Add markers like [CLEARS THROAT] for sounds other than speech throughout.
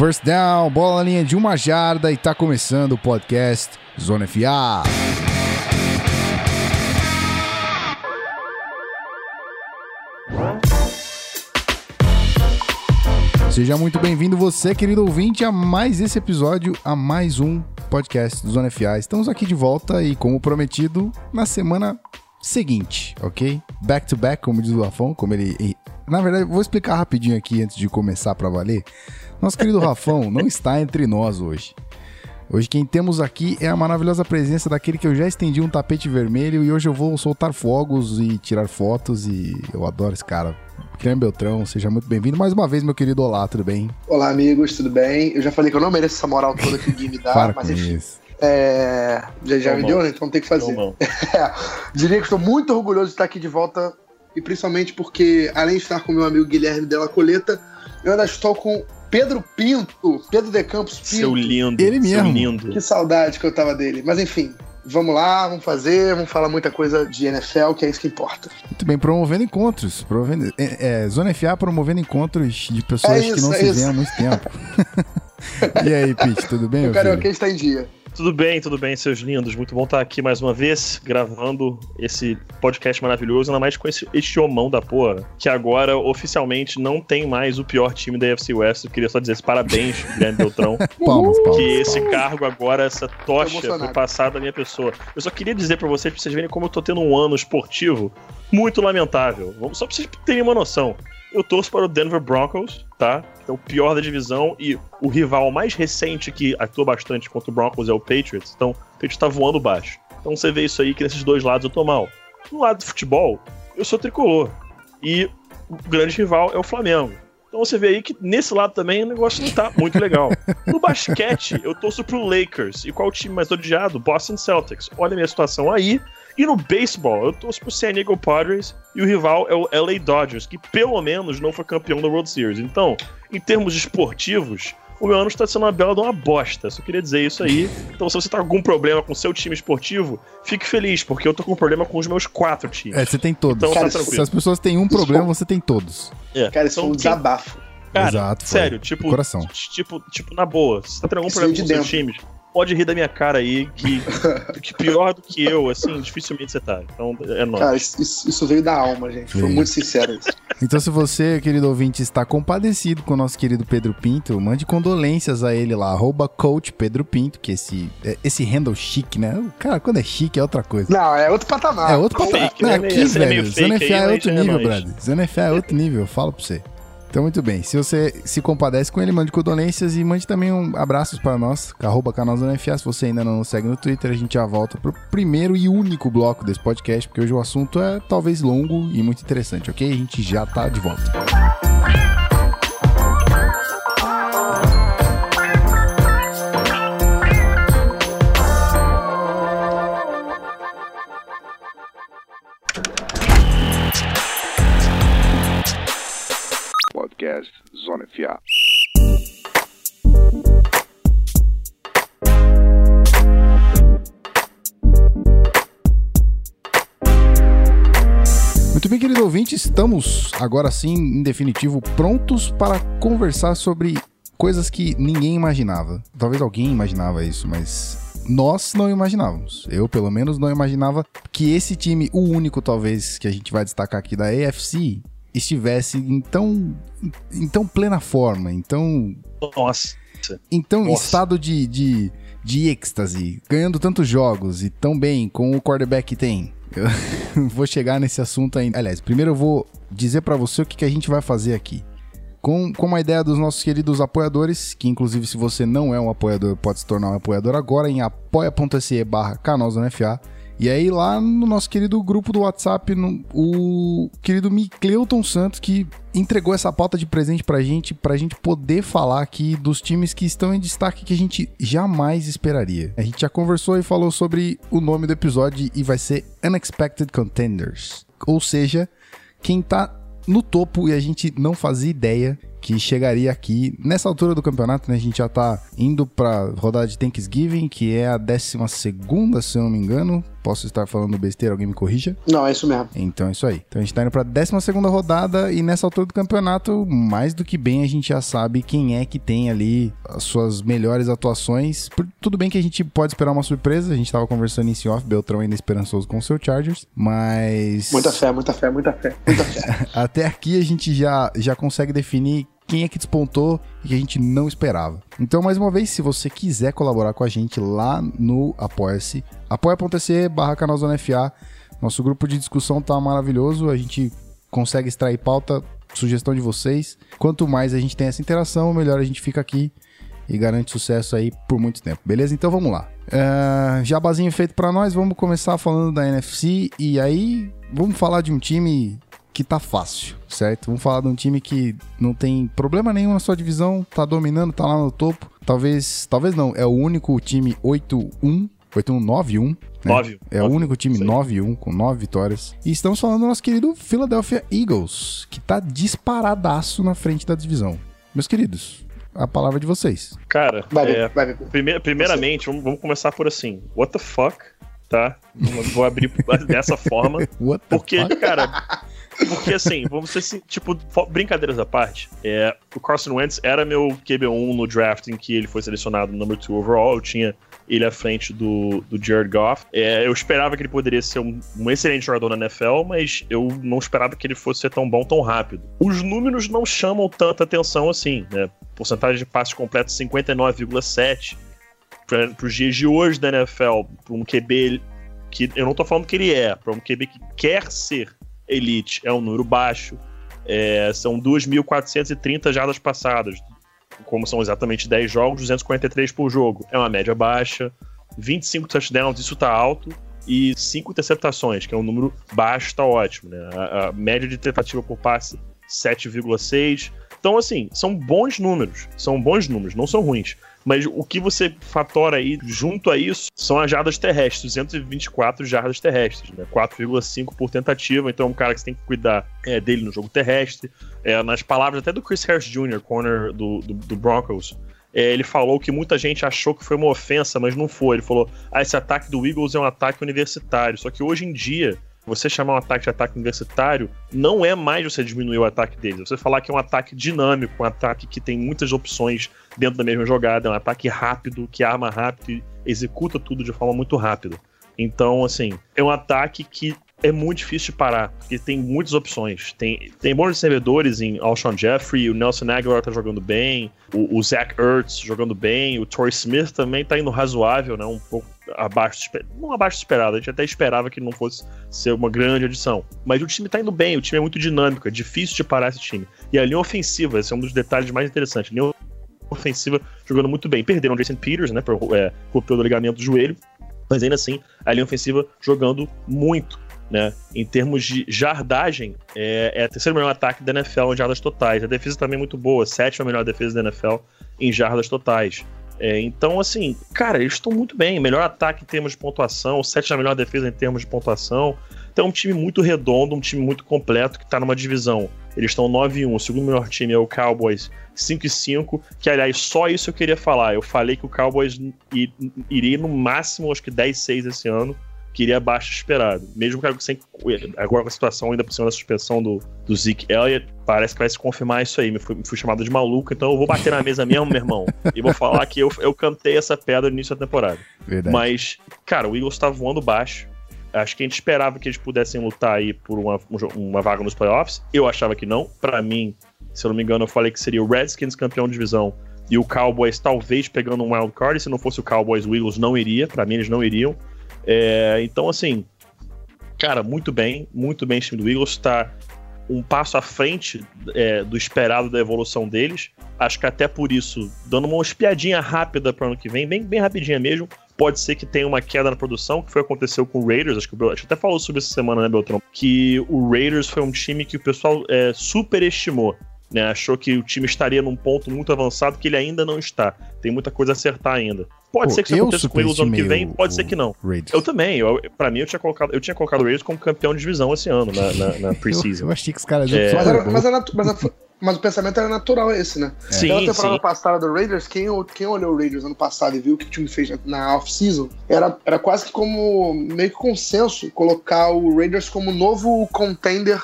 First down, bola na linha de uma jarda e tá começando o podcast Zona FA. Seja muito bem-vindo você, querido ouvinte, a mais esse episódio, a mais um podcast do Zona FA. Estamos aqui de volta e, como prometido, na semana seguinte, ok? Back to back, como diz o Lafon, como ele... Na verdade, vou explicar rapidinho aqui antes de começar para valer. Nosso querido Rafão não está entre nós hoje. Hoje quem temos aqui é a maravilhosa presença daquele que eu já estendi um tapete vermelho e hoje eu vou soltar fogos e tirar fotos e eu adoro esse cara. Guilherme Beltrão, seja muito bem-vindo mais uma vez, meu querido Olá, tudo bem? Olá, amigos, tudo bem? Eu já falei que eu não mereço essa moral toda que o Gui me dá, [LAUGHS] Para mas enfim. isso. É, já já me deu, né? Então tem que fazer. Não, não. [LAUGHS] É, diria que estou muito orgulhoso de estar aqui de volta e principalmente porque, além de estar com meu amigo Guilherme Della Coleta, eu ainda estou com Pedro Pinto, Pedro de Campos Pinto. Seu lindo. Ele seu mesmo. lindo. Que saudade que eu tava dele. Mas enfim, vamos lá, vamos fazer, vamos falar muita coisa de NFL, que é isso que importa. Muito bem, promovendo encontros. Promovendo, é, é, Zona FA promovendo encontros de pessoas É que isso, não é se isso. veem há muito tempo. [LAUGHS] e aí, Pete, tudo bem, o? Carioca está em dia. Tudo bem, tudo bem, seus lindos. Muito bom estar aqui mais uma vez, gravando esse podcast maravilhoso, ainda mais com esse, este homão da porra, que agora oficialmente não tem mais o pior time da UFC West. Eu queria só dizer esse parabéns, [LAUGHS] Guilherme Beltrão, Palmas, palmas. que esse cargo agora, essa tocha foi passada à minha pessoa. Eu só queria dizer pra vocês, pra vocês verem como eu tô tendo um ano esportivo muito lamentável. Vamos- Só pra vocês terem uma noção. Eu torço para o Denver Broncos, tá? Que é o pior da divisão e o rival mais recente que atua bastante contra o Broncos é o Patriots. Então, o Patriots tá voando baixo. Então você vê isso aí que nesses dois lados eu tô mal. No lado do futebol, eu sou tricolor. E o grande rival é o Flamengo. Então você vê aí que nesse lado também o negócio não tá muito legal. No basquete, eu torço pro Lakers. E qual o time mais odiado? Boston Celtics. Olha a minha situação aí. E no beisebol, eu torço pro San Diego Padres e o rival é o LA Dodgers, que pelo menos não foi campeão da World Series. Então, em termos esportivos, o meu ano está sendo uma bela de uma bosta. Só queria dizer isso aí. Então, se você tá com algum problema com o seu time esportivo, fique feliz, porque eu tô com problema com os meus quatro times. É, você tem todos. Então tá se tranquilo. as pessoas têm um problema, você tem todos. É. Cara, isso Então, foi um desabafo. Cara, Exato, sério, tipo, coração. tipo, tipo, na boa, se você tá tendo algum problema com de seus times, pode rir da minha cara aí, que, que pior do que eu, assim, dificilmente você tá. Então, é nóis. Cara, isso, isso- veio da alma, gente. Foi muito sincero isso. Então, se você, querido ouvinte, está compadecido com o nosso querido Pedro Pinto, mande condolências a ele lá, arroba coach Pedro Pinto, que esse, é- esse handle chique, né? O Cara, quando é chique é outra coisa. Não, é outro patamar. É outro fake, patamar. né? Não, aqui, Esse é meio velho, fake Zona FA é outro é nível, nóis. brother. Zona FA é outro nível, eu falo pra você. Então, muito bem. Se você se compadece com ele, mande condolências e mande também um abraços para nós, arroba canal Zona FA. Se você ainda não nos segue no Twitter, a gente já volta pro primeiro e único bloco desse podcast, porque hoje o assunto é talvez longo e muito interessante, ok? A gente já tá de volta. Podcast Muito bem, querido ouvinte, estamos agora sim, em definitivo, prontos para conversar sobre coisas que ninguém imaginava. Talvez alguém imaginava isso, mas nós não imaginávamos. Eu, pelo menos, não imaginava que esse time, o único talvez que a gente vai destacar aqui da AFC, estivesse em tão, em tão plena forma, em tão Nossa. então, Nossa. estado de, de, de êxtase, ganhando tantos jogos e tão bem com o quarterback que tem. Eu [LAUGHS] vou chegar nesse assunto ainda. Aliás, primeiro eu vou dizer pra você o que, que a gente vai fazer aqui. Com, com a ideia dos nossos queridos apoiadores, que inclusive se você não é um apoiador, pode se tornar um apoiador agora em apoia.se barra canalzonefa. E aí lá no nosso querido grupo do WhatsApp, no- o querido Micleuton Santos, que entregou essa pauta de presente pra gente, pra gente poder falar aqui dos times que estão em destaque que a gente jamais esperaria. A gente já conversou e falou sobre o nome do episódio e vai ser Unexpected Contenders. Ou seja, quem tá no topo e a gente não fazia ideia que chegaria aqui nessa altura do campeonato, né? A gente já tá indo pra rodada de Thanksgiving, que é a 12 segunda, se eu não me engano. Posso estar falando besteira, alguém me corrija? Não, é isso mesmo. Então é isso aí. Então a gente tá indo pra 12 rodada e nessa altura do campeonato, mais do que bem, a gente já sabe quem é que tem ali as suas melhores atuações. Por- tudo bem que a gente pode esperar uma surpresa, a gente tava conversando em off, Beltrão ainda esperançoso com o seu Chargers, mas. Muita fé, muita fé, muita fé, muita fé. [LAUGHS] Até aqui a gente já, já consegue definir quem é que despontou e que a gente não esperava. Então, mais uma vez, se você quiser colaborar com a gente lá no Apoia-se, apoia.se barra FA. Nosso grupo de discussão tá maravilhoso, a gente consegue extrair pauta, sugestão de vocês. Quanto mais a gente tem essa interação, melhor a gente fica aqui e garante sucesso aí por muito tempo, beleza? Então vamos lá. É, jabazinho feito pra nós, vamos começar falando da NFC e aí vamos falar de um time que tá fácil, certo? Vamos falar de um time que não tem problema nenhum na sua divisão, tá dominando, tá lá no topo. Talvez, talvez não, é o único time 8-1, 8-1-9-1, né? 9. É o único time Isso aí. 9-1 com 9 vitórias. E estamos falando do nosso querido Philadelphia Eagles, que tá disparadaço na frente da divisão. Meus queridos, a palavra é de vocês. Cara, Vai, é, vai primeir- primeiramente, vamos, vamos começar por assim. What the fuck? Tá? Vou abrir [LAUGHS] dessa forma. What the Porque, fuck? cara. Porque assim, vamos ser assim, tipo, brincadeiras à parte. É, o Carson Wentz era meu QB1 no draft em que ele foi selecionado no number 2 overall. Eu tinha ele à frente do, do Jared Goff. É, eu esperava que ele poderia ser um, um excelente jogador na NFL, mas eu não esperava que ele fosse ser tão bom tão rápido. Os números não chamam tanta atenção assim, né? Porcentagem de passes completos 59,7 para os dias de hoje da NFL, para um QB que eu não tô falando que ele é, para um QB que quer ser elite, é um número baixo. É, são 2.430 jardas passadas, como são exatamente 10 jogos, 243 por jogo. É uma média baixa. 25 touchdowns, isso tá alto. E 5 interceptações, que é um número baixo, tá ótimo. Né? A, a média de tentativa por passe, 7,6. Então, assim, são bons números. São bons números, não são ruins. Mas o que você fatora aí junto a isso são as jardas terrestres, 224 jardas terrestres, né? 4,5 por tentativa. Então é um cara que você tem que cuidar é, dele no jogo terrestre. É, nas palavras até do Chris Harris Jr., corner do, do, do Broncos, é, ele falou que muita gente achou que foi uma ofensa, mas não foi. Ele falou: ah, esse ataque do Eagles é um ataque universitário. Só que hoje em dia, você chamar um ataque de ataque universitário não é mais você diminuir o ataque deles. Você falar que é um ataque dinâmico, um ataque que tem muitas opções dentro da mesma jogada, é um ataque rápido, que arma rápido e executa tudo de forma muito rápida. Então, assim, é um ataque que é muito difícil de parar, porque tem muitas opções. Tem, tem bons recebedores em Alshon Jeffrey, o Nelson Aguilar tá jogando bem, o, o Zach Ertz jogando bem, o Torrey Smith também tá indo razoável, né? Um pouco abaixo, não abaixo do esperado, a gente até esperava que não fosse ser uma grande adição. Mas o time tá indo bem, o time é muito dinâmico, é difícil de parar esse time. E a linha ofensiva, esse é um dos detalhes mais interessantes. A linha ofensiva jogando muito bem. Perderam o Jason Peters, né, por é, ruptura do ligamento do joelho, mas ainda assim, a linha ofensiva jogando muito. Né? Em termos de jardagem, é, é a terceira melhor ataque da NFL em jardas totais. A defesa também é muito boa, sétima melhor defesa da NFL em jardas totais. É, então, assim, cara, eles estão muito bem. Melhor ataque em termos de pontuação, sétima melhor defesa em termos de pontuação. Então, é um time muito redondo, um time muito completo que tá numa divisão. Eles estão 9-1. O segundo melhor time é o Cowboys 5-5. Que, aliás, só isso eu queria falar. Eu falei que o Cowboys iria no máximo, acho que 10-6 esse ano. Que iria abaixo do esperado. Mesmo que sem, agora com a situação ainda por cima da suspensão do, do Zeke Elliott, parece que vai se confirmar isso aí. Me fui, me fui chamado de maluco, então eu vou bater na mesa mesmo, meu irmão. [LAUGHS] E vou falar que eu, eu cantei essa pedra no início da temporada. Verdade. Mas, cara, o Eagles tá voando baixo. Acho que a gente esperava que eles pudessem lutar aí por uma, um uma vaga nos playoffs. Eu achava que não. Pra mim, se eu não me engano, eu falei que seria o Redskins campeão de divisão e o Cowboys talvez pegando um wild card. Se não fosse o Cowboys, o Eagles não iria. Pra mim, eles não iriam. É, então, assim, cara, muito bem, muito bem esse time do Eagles. Tá um passo à frente é, do esperado da evolução deles. Acho que até por isso, dando uma espiadinha rápida para ano que vem, bem, bem rapidinha mesmo, pode ser que tenha uma queda na produção, que foi aconteceu com o Raiders. Acho que o Bel- a gente até falou sobre essa semana, né, Beltrão? Que o Raiders foi um time que o pessoal é, superestimou. Né, achou que o time estaria num ponto muito avançado que ele ainda não está. Tem muita coisa a acertar ainda. Pode Pô, ser que isso eu aconteça com o Eagles ano que vem, o- pode ser que não. Raiders. Eu também. Eu, pra mim, eu tinha colocado, eu tinha colocado o Raiders como campeão de divisão esse ano, na, na, na [LAUGHS] Eu, preseason. eu achei que os caras É. iam Mas, era- mas, mas Mas o pensamento era natural esse, né? Sim, Pela temporada sim. passada do Raiders, quem, quem olhou o Raiders ano passado e viu o que o time fez na- na off-season, era, era quase que como meio que consenso colocar o Raiders como novo contender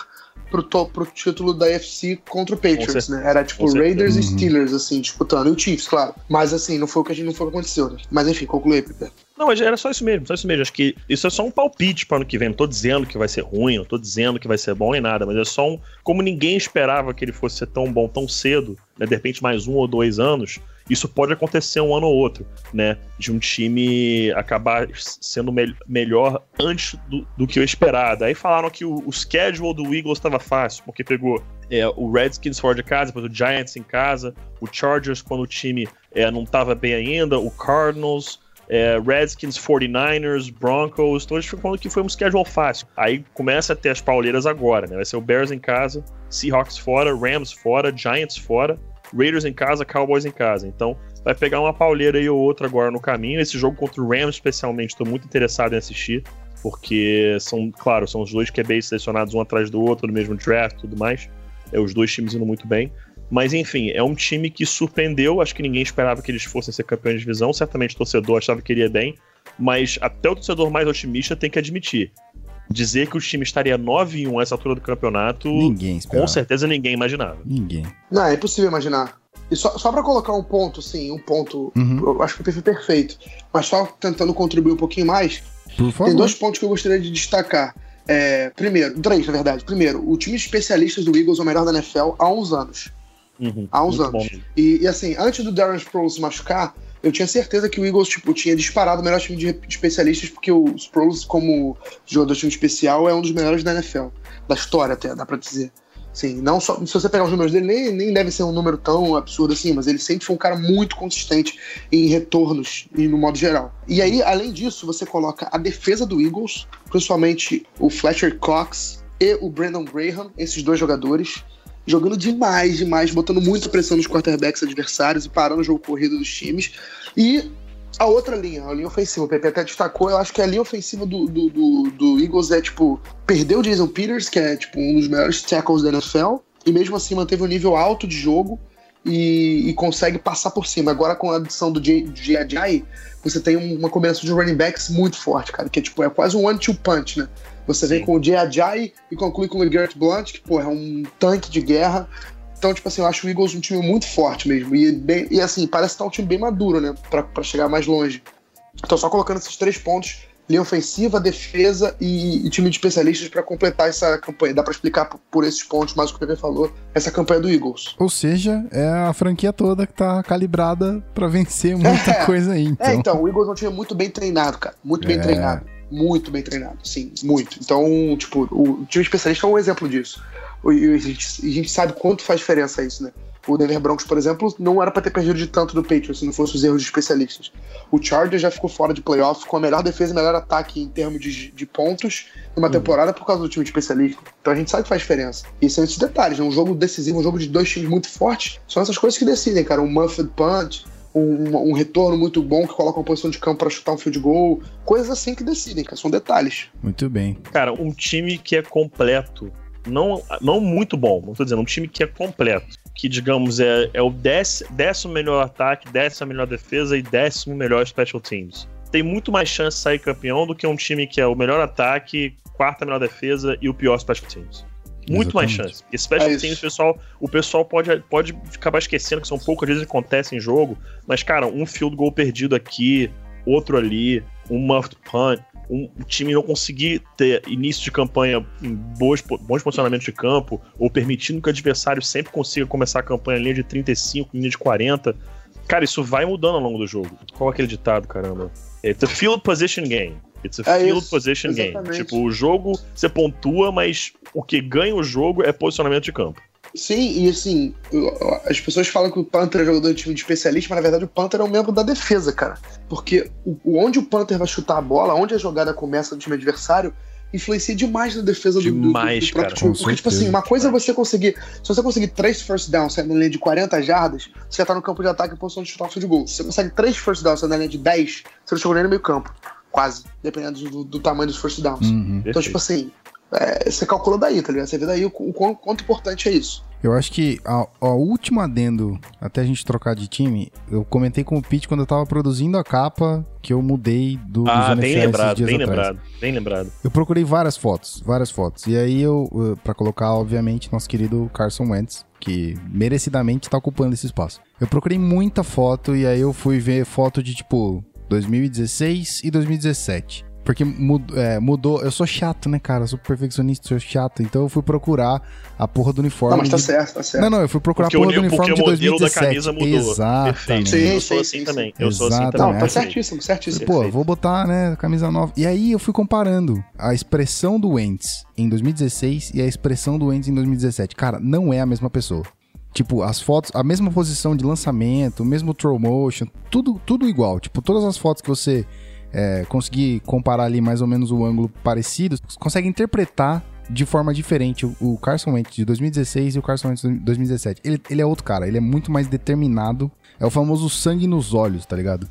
pro, to- pro título da FC contra o Patriots, né? Era tipo. Raiders e Uhum. Steelers, assim, disputando. E o Chiefs, claro. Mas assim, não foi o que a gente não foi o que aconteceu, né? Mas enfim, conclui aí, Pepe. Não, mas era só isso mesmo, só isso mesmo. Acho que isso é só um palpite para ano que vem. Não tô dizendo que vai ser ruim, não tô dizendo que vai ser bom nem nada, mas é só um. Como ninguém esperava que ele fosse ser tão bom tão cedo, né? De repente, mais um ou dois anos, isso pode acontecer um ano ou outro, né? De um time acabar sendo mel- melhor antes do, do que eu esperado. Aí falaram que o, o schedule do Eagles estava fácil, porque pegou é, o Redskins fora de casa, depois o Giants em casa, o Chargers quando o time é, não estava bem ainda, o Cardinals é, Redskins, 49ers, Broncos, então eles ficam falando que foi um schedule fácil. Aí começa a ter as pauleiras agora, né? Vai ser o Bears em casa, Seahawks fora, Rams fora, Giants fora, Raiders em casa, Cowboys em casa. Então vai pegar uma pauleira aí ou outra agora no caminho. Esse jogo contra o Rams, especialmente, estou muito interessado em assistir. Porque são, claro, são os dois QBs selecionados um atrás do outro, no mesmo draft e tudo mais. É os dois times indo muito bem. Mas enfim, é um time que surpreendeu. Acho que ninguém esperava que eles fossem ser campeões de divisão. Certamente o torcedor achava que iria bem. Mas até o torcedor mais otimista tem que admitir. Dizer que o time estaria 9 em 1 a essa altura do campeonato, Ninguém com esperava. certeza ninguém imaginava. Ninguém. Não, é impossível imaginar. E só, só pra colocar um ponto, assim, um ponto, Uhum. eu acho que o perfil perfeito, mas só tentando contribuir um pouquinho mais, Por favor. tem dois pontos que eu gostaria de destacar. É, primeiro, três, na verdade. Primeiro, o time de especialistas do Eagles é o melhor da NFL há uns anos. Uhum, Há uns muito anos. E, e, assim, antes do Darren Sproles se machucar, eu tinha certeza que o Eagles tipo, tinha disparado o melhor time de, especialistas, porque o Sproles, como jogador de time especial, é um dos melhores da NFL. Da história, até, dá pra dizer. Sim, não só. Se você pegar os números dele, nem, nem deve ser um número tão absurdo assim, mas ele sempre foi um cara muito consistente em retornos e no modo geral. E aí, além disso, você coloca a defesa do Eagles, principalmente o Fletcher Cox e o Brandon Graham, esses dois jogadores, jogando demais, demais, botando muita pressão nos quarterbacks adversários e parando o jogo corrido dos times. E a outra linha, a linha ofensiva, o Pepe até destacou, eu acho que a linha ofensiva do, do, do, do Eagles é, tipo, perdeu o Jason Peters, que é, tipo, um dos melhores tackles da NFL, e mesmo assim manteve um nível alto de jogo e, e consegue passar por cima. Agora, com a adição do J.J., você tem um- uma combinação de running backs muito forte, cara, que é, tipo, é quase um one-two punch, né? Você vem Sim. com o J.J. e conclui com o LeGarrette Blunt, que, pô, é um tanque de guerra. Então, tipo assim, eu acho o Eagles um time muito forte mesmo. E, bem- e assim, parece estar um time bem maduro, né? Pra, pra chegar mais longe. Então, só colocando esses três pontos: linha ofensiva, defesa e, e time de especialistas pra completar essa campanha. Dá pra explicar por, por esses pontos, mais o que o Pepe falou, essa campanha do Eagles. Ou seja, é a franquia toda que tá calibrada pra vencer muita [LAUGHS] É. coisa aí. Então. É, então, o Eagles é um time muito bem treinado, cara. Muito bem É. treinado. Muito bem treinado, sim, muito. Então, tipo, o time especialista é um exemplo disso. E a gente, a gente sabe quanto faz diferença isso, né? O Denver Broncos, por exemplo, não era pra ter perdido de tanto do Patriots se não fosse os erros de especialistas. O Chargers já ficou fora de playoff com a melhor defesa e melhor ataque em termos de, de pontos numa temporada por causa do time de especialista. Então a gente sabe que faz diferença. E são esses detalhes, né? Um jogo decisivo, um jogo de dois times muito fortes, são essas coisas que decidem, cara. Um muffed punch, um, um retorno muito bom que coloca uma posição de campo pra chutar um field goal, coisas assim que decidem, cara. São detalhes. Muito bem. Cara, um time que é completo. Não, não muito bom, não tô dizendo, um time que é completo. Que, digamos, é, é o dez- décimo melhor ataque, décima melhor defesa e décimo melhor special teams. Tem muito mais chance de sair campeão do que um time que é o melhor ataque, quarta melhor defesa e o pior special teams. Muito mais Exatamente. chance. Porque special É teams, pessoal, o pessoal pode, pode acabar esquecendo que são poucas vezes que acontece em jogo. Mas, cara, um field goal perdido aqui, outro ali, um muffed punt, um time não conseguir ter início de campanha em boas, bons posicionamentos de campo, ou permitindo que o adversário sempre consiga começar a campanha em linha de 35, linha de 40. Cara, isso vai mudando ao longo do jogo. Qual é aquele ditado, caramba? It's a field position game. It's a É field isso, position game. exatamente. Tipo, o jogo você pontua, mas o que ganha o jogo é posicionamento de campo. Sim, e assim, as pessoas falam que o Panther é jogador de time de especialista, mas na verdade o Panther é um membro da defesa, cara. Porque onde o Panther vai chutar a bola, onde a jogada começa do time adversário, influencia demais na defesa do, do- do, Demais, do próprio cara, time. Porque, tipo assim, uma coisa é você conseguir. Se você conseguir três first downs saindo na linha de 40 jardas, você já tá no campo de ataque em posição de chutar o field goal. Se você consegue três first downs saindo na linha de 10, você não chegou nem no meio campo. Quase. Dependendo do, do tamanho dos first downs. Uhum. Então, tipo assim, É, você calcula daí, tá ligado? Você vê daí o, o quão- quanto importante é isso. Eu acho que a, a última adendo, até a gente trocar de time, eu comentei com o Pete quando eu tava produzindo a capa que eu mudei do, Ah, dos bem NFL esses lembrado, dias bem atrás. lembrado, bem lembrado. Eu procurei várias fotos, várias fotos. E aí eu, uh, pra colocar, obviamente, nosso querido Carson Wentz, que merecidamente tá ocupando esse espaço. Eu procurei muita foto e aí eu fui ver foto de tipo 2016 e 2017. Porque mud- é, mudou. Eu sou chato, né, cara? Eu sou perfeccionista, sou chato. Então eu fui procurar a porra do uniforme. Não, mas tá de- certo, tá certo. Não, não, eu fui procurar Porque a o, porra do ni- porque uniforme o de modelo da 2017. camisa mudou. Exatamente. Perfeito. Sim, eu sou sim, assim sim, também. Eu sou assim Exatamente. também. Não, tá certíssimo, certíssimo. Pô, vou botar, né, camisa nova. E aí eu fui comparando a expressão do Wentz em 2016 e a expressão do Wentz em 2017. Cara, não é a mesma pessoa. Tipo, as fotos, a mesma posição de lançamento, o mesmo throw motion, tudo, tudo igual. Tipo, todas as fotos que você é, conseguir comparar ali mais ou menos o ângulo parecido, consegue interpretar de forma diferente o, o Carson Wentz de 2016 e o Carson Wentz de 2017. Ele, ele é outro cara, ele é muito mais determinado. É o famoso sangue nos olhos, tá ligado?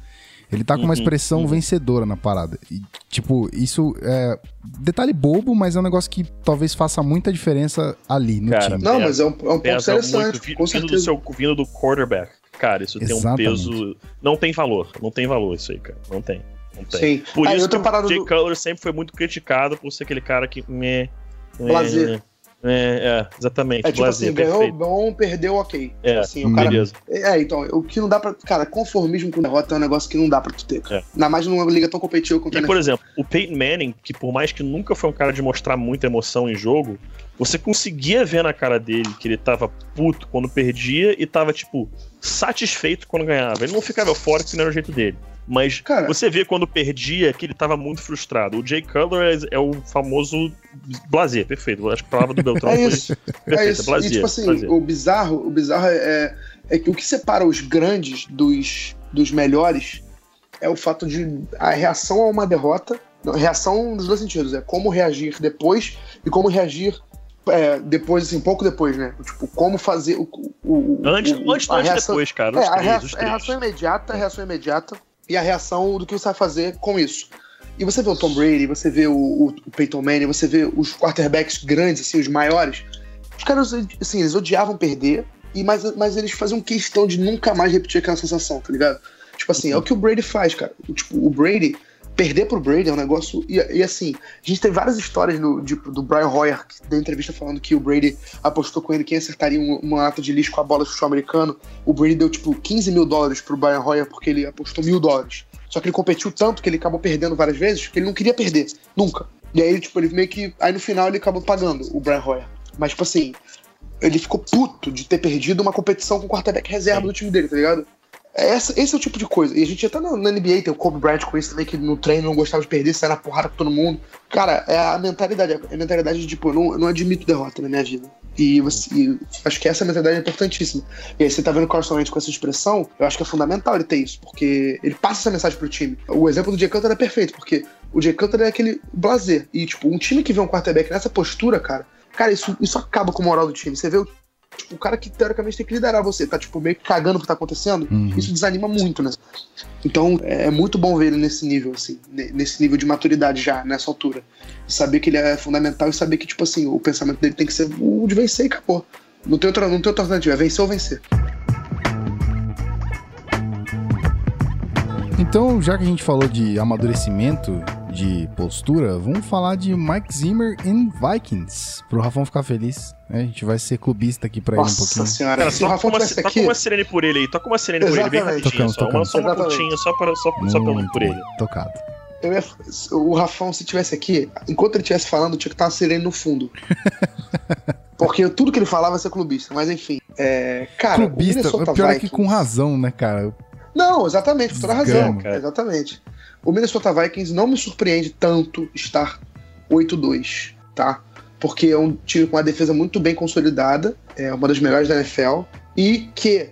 Ele tá com uma Uhum, expressão uhum. vencedora na parada. E, tipo, isso é. Detalhe bobo, mas é um negócio que talvez faça muita diferença ali no Cara, time. Não, Pesa- mas é um, é um ponto interessante, muito com vindo do, seu, vindo do quarterback. Cara, isso tem um Exatamente. peso. Não tem valor. Não tem valor isso aí, cara. Não tem. Não tem. Sim. Por Ah, isso que o Jay do- Cutler sempre foi muito criticado por ser aquele cara que. Meh, meh, Blazer. É, é, exatamente. É tipo assim, ganhou perfeito. bom, perdeu ok. Tipo É, assim, o cara. Beleza. É, então, o que não dá pra. Cara, conformismo com derrota é um negócio que não dá pra tu ter. cara. É. Ainda mais numa liga tão competitiva quanto a NFL. por exemplo, o Peyton Manning, que por mais que nunca foi um cara de mostrar muita emoção em jogo, você conseguia ver na cara dele que ele tava puto quando perdia e tava, tipo, satisfeito quando ganhava. Ele não ficava eufórico, que não era o jeito dele. Mas Cara- você vê quando perdia que ele tava muito frustrado. O Jay Cutler é, é o famoso blazer, perfeito. Acho que a palavra do Beltrão É foi isso. perfeita, É isso. blazer. e tipo assim, blazer. o bizarro, o bizarro é, é que o que separa os grandes dos, dos melhores é o fato de a reação a uma derrota. não, reação nos dois sentidos, é como reagir depois e como reagir é, depois, assim, pouco depois, né? Tipo, como fazer o. o, Antes, o- antes, antes reação- depois, cara. É, Os a três, reação, é a reação imediata, a reação imediata e a reação do que você vai fazer com isso. E você vê o Tom Brady, você vê o, o, o Peyton Manning, você vê os quarterbacks grandes, assim, os maiores. Os caras, assim, eles odiavam perder, e mas, mas eles faziam questão de nunca mais repetir aquela sensação, tá ligado? Tipo assim, é o que o Brady faz, cara. Tipo, o Brady, perder pro Brady é um negócio. E, e assim, a gente tem várias histórias do, de- do Brian Hoyer, deu entrevista falando que o Brady apostou com ele quem acertaria um- uma lata de lixo com a bola do futebol americano. O Brady deu, tipo, 15 mil dólares pro Brian Hoyer porque ele apostou mil dólares. Só que ele competiu tanto que ele acabou perdendo várias vezes que ele não queria perder. Nunca. E aí, tipo, ele meio que. Aí no final ele acabou pagando o Brian Hoyer. Mas, tipo assim, ele ficou puto de ter perdido uma competição com o quarterback reserva do time dele, tá ligado? É Essa, esse é o tipo de coisa. E a gente até na, na NBA tem o Kobe Bryant com isso também, que no treino não gostava de perder, saia na porrada com todo mundo. Cara, é a mentalidade. É a mentalidade de, tipo, eu não, eu não admito derrota na minha vida. E, você, e acho que essa mentalidade é importantíssima. E aí você tá vendo o Carson Wentz com essa expressão, eu acho que é fundamental ele ter isso, porque ele passa essa mensagem pro time. O exemplo do Jay Cutler é perfeito, porque o Jay Cutler é aquele blazer. E, tipo, um time que vê um quarterback nessa postura, cara, cara, isso, isso acaba com a moral do time. Você vê o o cara que teoricamente tem que liderar você, tá tipo meio que cagando o que tá acontecendo, Uhum. isso desanima muito, né? Então é muito bom ver ele nesse nível, assim, ne- nesse nível de maturidade já, nessa altura. E saber que ele é fundamental e saber que, tipo assim, o pensamento dele tem que ser o de vencer e acabou. Não tem outra, não tem outra alternativa, é vencer ou vencer. Então, já que a gente falou de amadurecimento, de postura, vamos falar de Mike Zimmer em Vikings, pro Rafão ficar feliz. né? A gente vai ser clubista aqui pra ele um Nossa pouquinho. senhora, Cara, se o Rafão uma, tivesse toca aqui. uma sirene por ele aí, toca uma sirene por ele, bem rapidinho, Tocando, só, uma, tocando. só uma curtinha, só, para, só, só pelo por ele. Tocado. Eu ia- o Rafão, se tivesse aqui, enquanto ele estivesse falando, tinha que estar uma sirene no fundo. [LAUGHS] Porque tudo que ele falava ia ser clubista, mas enfim. É, cara, Clubista, pior é que Vikings- com razão, né, cara? Não, exatamente, com toda razão. Cara. Exatamente. O Minnesota Vikings não me surpreende tanto estar 8-2, tá? Porque é um time com uma defesa muito bem consolidada, é uma das melhores da NFL, e que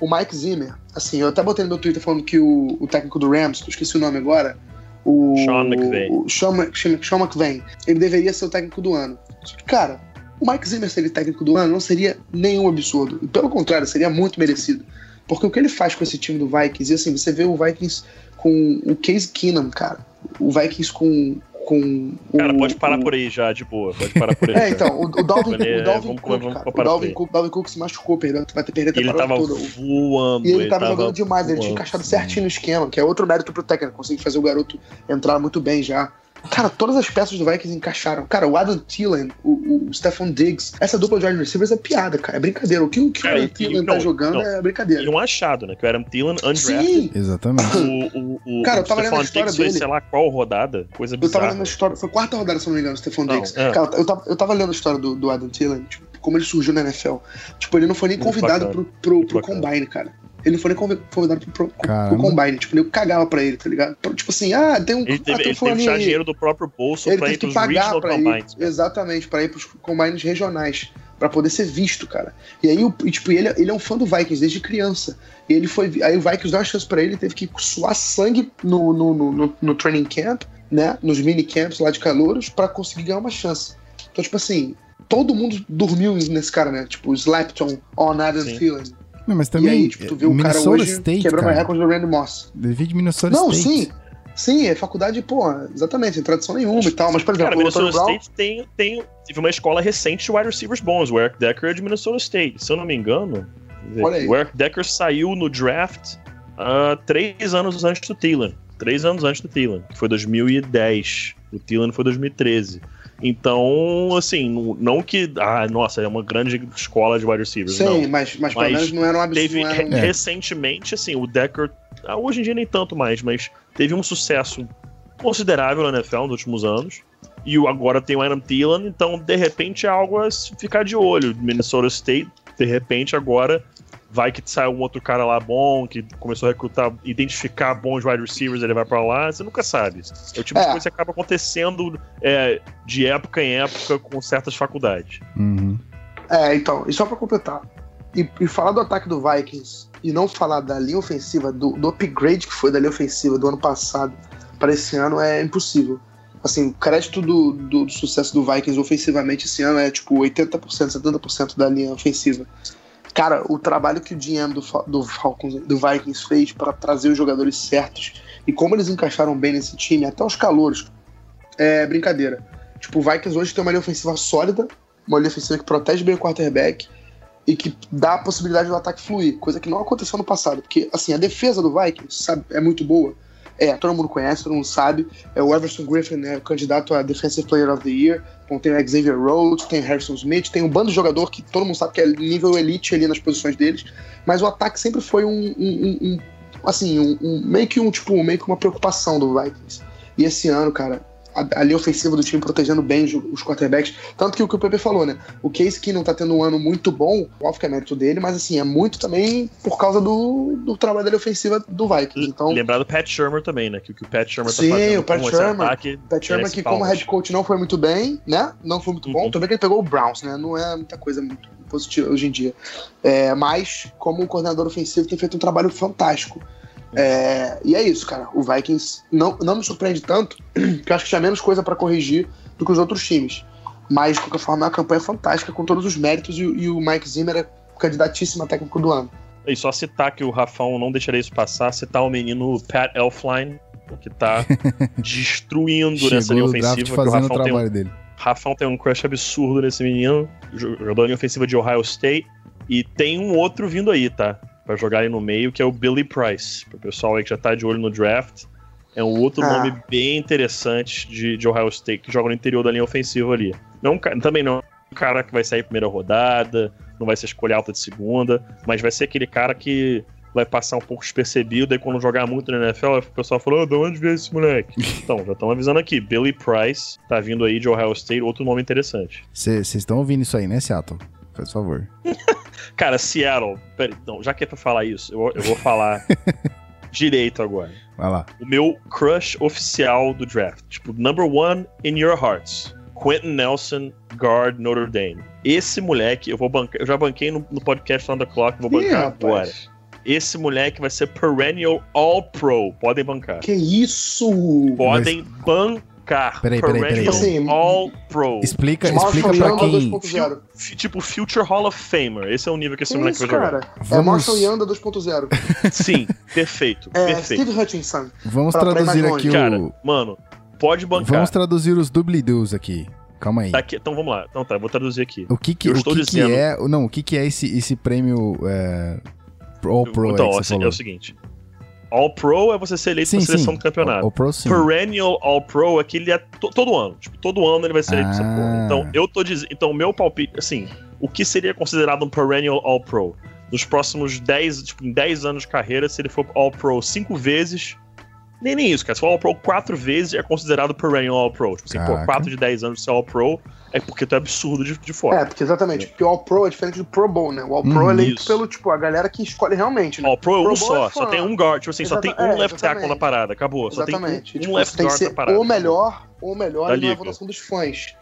o Mike Zimmer, assim, eu até botei no meu Twitter falando que o, o técnico do Rams, que eu esqueci o nome agora, o Sean McVay. o Sean, Mc- Sean, Sean McVay, ele deveria ser o técnico do ano. Só que, cara, o Mike Zimmer ser técnico do ano não seria nenhum absurdo. Pelo contrário, seria muito merecido. Porque o que ele faz com esse time do Vikings, e assim, você vê o Vikings com o Case Keenum, cara. O Vikings com, com o, Cara, pode parar o... por aí já, de boa. Pode parar por aí. [LAUGHS] É, já. então, o, o Dalvin, Ele- o Dalvin vamos- Cook, vamos- cara, vamos o Dalvin. Cook, Dalvin Cook se machucou, perdeu, vai ter perder a ele tava toda. voando. E ele tava jogando demais, ele tinha voando. encaixado certinho no esquema, que é outro mérito pro técnico, conseguir fazer o garoto entrar muito bem já. Cara, todas as peças do Vikings encaixaram. Cara, o Adam Thielen, o, o Stephon Diggs, essa dupla de wide receivers é piada, cara, é brincadeira. O que, o, que Cara, o e- Adam Thielen e- tá não, jogando não. é E brincadeira. um achado, né? Que o Adam Thielen, undrafted. Sim, Exatamente. O, o, o, Cara, eu o tava lendo a história Diggs foi, dele. sei lá qual rodada, coisa eu tava bizarra. lendo a história, foi a quarta rodada, se não me engano, o Stephon Não, Diggs. é. Cara, eu tava, eu tava lendo a história do, do Adam Thielen, tipo, como ele surgiu na NFL. Tipo, ele não foi nem Muito convidado bacana. pro, pro, pro. Combine, cara. Ele foi convidado pro, pro. Combine. Tipo, ele cagava pra ele, tá ligado? Tipo assim, ah, tem um, Ele ah, teve, tem um ele teve que fulaninho tirar aí. dinheiro do próprio bolso Ele pra teve ir que pros pagar regional pra ir, exatamente, pra ir pros combines regionais, pra poder ser visto, cara. E aí, o, e, tipo, ele, ele é um fã do Vikings desde criança. E ele foi, aí o Vikings deu uma chance pra ele, teve que suar sangue no, no, no, no, no training camp, né, nos mini camps lá de calouros, pra conseguir ganhar uma chance. Então, tipo assim, todo mundo dormiu nesse cara, né? Tipo, Slapton on Adam. Thielen. Não, mas E também, aí, tipo, tu vê o cara Minnesota hoje State, quebrando cara. recorde do Randy Moss. Devido Minnesota Não, State. sim. Sim, é faculdade, pô, exatamente, sem tradição nenhuma e tal. Mas, por exemplo, Cara, Minnesota Brown. State tem, tem, teve uma escola recente de wide receivers bons. O Eric Decker é de Minnesota State. Se eu não me engano, Olha aí. o Eric Decker saiu no draft ah, três anos antes do Thielen. Três anos antes do Thielen, que foi 2010. O Thielen foi 2013. Então, assim, não, que. Ah, nossa, é uma grande escola de wide receivers. Sim, não. mas, mas, pelo Mas menos não era um absurdo. Teve era. É. recentemente, assim, o Decker. ah, Hoje em dia nem tanto mais, mas teve um sucesso considerável na NFL nos últimos anos. E agora tem o Adam Thielen, então de repente é algo a ficar de olho. Minnesota State, de repente agora vai que sai um outro cara lá bom, que começou a recrutar, identificar bons wide receivers, ele vai pra lá, você nunca sabe. É o tipo É. de coisa que acaba acontecendo é, de época em época com certas faculdades. Uhum. É, então, e só pra completar. E, e falar do ataque do Vikings e não falar da linha ofensiva, do, do upgrade que foi da linha ofensiva do ano passado para esse ano é impossível. Assim, o crédito do, do, do sucesso do Vikings ofensivamente esse ano é tipo 80%, 70% da linha ofensiva. Cara, o trabalho que o GM do, do Falcons, do Vikings fez para trazer os jogadores certos e como eles encaixaram bem nesse time, até os calouros, é brincadeira. Tipo, o Vikings hoje tem uma linha ofensiva sólida, uma linha ofensiva que protege bem o quarterback e que dá a possibilidade do ataque fluir, coisa que não aconteceu no passado, porque assim, a defesa do Vikings, sabe, é muito boa. É, todo mundo conhece, todo mundo sabe. É o Everson Griffin, é o candidato a Defensive Player of the Year. Então tem o Xavier Rhodes, tem o Harrison Smith, tem um bando de jogador que todo mundo sabe que é nível elite ali nas posições deles. Mas o ataque sempre foi um, um- um- um- assim, um, um- meio que um tipo, meio que uma preocupação do Vikings. E esse ano, cara, a, a linha ofensiva do time protegendo bem os, quarterbacks. Tanto que o que o Pepe falou, né? O Case que não tá tendo um ano muito bom, óbvio que é mérito dele, mas assim, é muito também por causa do, do trabalho da linha ofensiva do Vikings. Então, Lembrar do Pat Shermer também, né? Que o que o Pat Shermer Sim, tá fazendo o Pat com esse Shurmur. ataque Pat Sherman, merece que como head coach não foi muito bem, né? Não foi muito bom. Uhum. Também que ele pegou o Browns, né? Não é muita coisa muito positiva hoje em dia. É, mas, como coordenador ofensivo, tem feito um trabalho fantástico. É, e é isso, cara. O Vikings não, não me surpreende tanto, [CLEARS THROAT] que eu acho que tinha menos coisa pra corrigir do que os outros times. Mas, de qualquer forma, é uma campanha fantástica, com todos os méritos, e, o- e o Mike Zimmer é candidatíssimo a técnico do ano. E só citar que o Rafão não deixaria isso passar, citar o menino Pat Elfline, que tá [LAUGHS] destruindo nessa linha ofensiva. Que o fazendo o Rafão tem, um, trabalho dele. Rafão tem um crush absurdo nesse menino, jogador da linha ofensiva de Ohio State. E tem um outro vindo aí, tá? Pra jogar aí no meio, que é o Billy Price. Pro pessoal aí que já tá de olho no draft. É um outro Ah. nome bem interessante de, de Ohio State, que joga no interior da linha ofensiva ali. Não, também não é um cara que vai sair primeira rodada, não vai ser escolha alta de segunda, mas vai ser aquele cara que vai passar um pouco despercebido, e quando jogar muito na NFL, o pessoal falou, oh, de onde veio esse moleque? [LAUGHS] então, já estão avisando aqui, Billy Price tá vindo aí de Ohio State, outro nome interessante. Vocês estão ouvindo isso aí, né, Seattle? Faz favor. [LAUGHS] Cara, Seattle, peraí, não, já que é pra falar isso, eu, vou- eu vou falar [LAUGHS] direito agora. Vai lá. O meu crush oficial do draft, tipo, number one in your hearts. Quentin Nelson, guard Notre Dame. Esse moleque, eu vou bancar, eu já banquei no, no podcast on the clock, vou Ih, bancar rapaz. agora. Esse moleque vai ser perennial all pro. Podem bancar. Que isso! Podem bancar. Peraí, peraí, peraí. Perennial Assim, all pro. Explica, explica pra quem. 2.0. F- Tipo Future Hall of Famer. Esse é o nível que esse Que moleque isso, vai jogar. cara? É Vamos- Marshall Yanda 2.0. [LAUGHS] Sim, perfeito. É, perfeito. Steve Hutchinson. Vamos traduzir aqui longe. Cara, o. mano, pode bancar. Vamos traduzir os doobly-doos aqui. Calma aí. Daqui- então vamos lá. Então tá, eu vou traduzir aqui. O que que, Eu o estou que, que dizendo- é... Não, o que que é esse, esse prêmio é, All Pro então, aí ó, que você é o seguinte. All Pro é você ser eleito Sim, pra seleção sim. do campeonato. All Pro sim. Perennial All Pro é que ele é to- todo ano. Tipo, todo ano ele vai ser eleito pra essa Ah. porra. Então, eu tô dizendo. Então, o meu palpite, assim, o que seria considerado um Perennial All Pro? Nos próximos 10, tipo, em 10 anos de carreira, se ele for All Pro 5 vezes. Nem, nem isso, cara. Se for All Pro 4 vezes, é considerado Perennial All Pro. Tipo assim, pô, Caraca. 4 de 10 anos ser All Pro é porque tu é absurdo de, de fora. É, porque exatamente, porque o All Pro é diferente do Pro Bowl, né? O All Pro Hum, é eleito isso. pelo, tipo, a galera que escolhe realmente, né? All Pro é um Pro Bowl só, é só tem um guard, tipo assim, só tem um é, left tackle na parada, acabou. Só Exatamente. tem um, Tipo, um left guard na parada. ou melhor, ou melhor, Da não é a liga. votação dos fãs.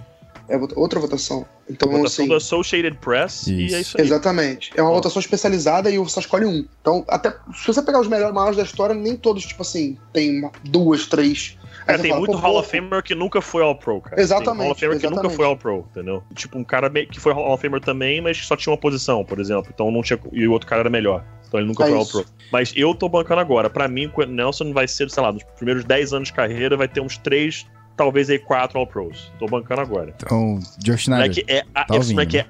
É outra votação. Então, Votação assim, Associated Press e Isso. é isso aí. exatamente. É uma Ó. votação especializada e você escolhe um. Então, até se você pegar os melhores maiores da história, nem todos, tipo assim, tem uma- duas, três. Cara, você tem fala, muito Hall of Famer que nunca foi All Pro, cara. Exatamente, Tem Hall of Famer que nunca exatamente. foi All Pro, entendeu? Tipo, um cara que foi Hall of Famer também, mas só tinha uma posição, por exemplo. Então não tinha. E o outro cara era melhor. Então ele nunca É foi All isso. Pro. Mas eu tô bancando agora. Pra mim, o Quentin Nelson vai ser, sei lá, nos primeiros 10 anos de carreira, vai ter uns 3, talvez aí 4 All Pros. Tô bancando agora. Então, Josh Schneider. moleque é, a- tá esse moleque é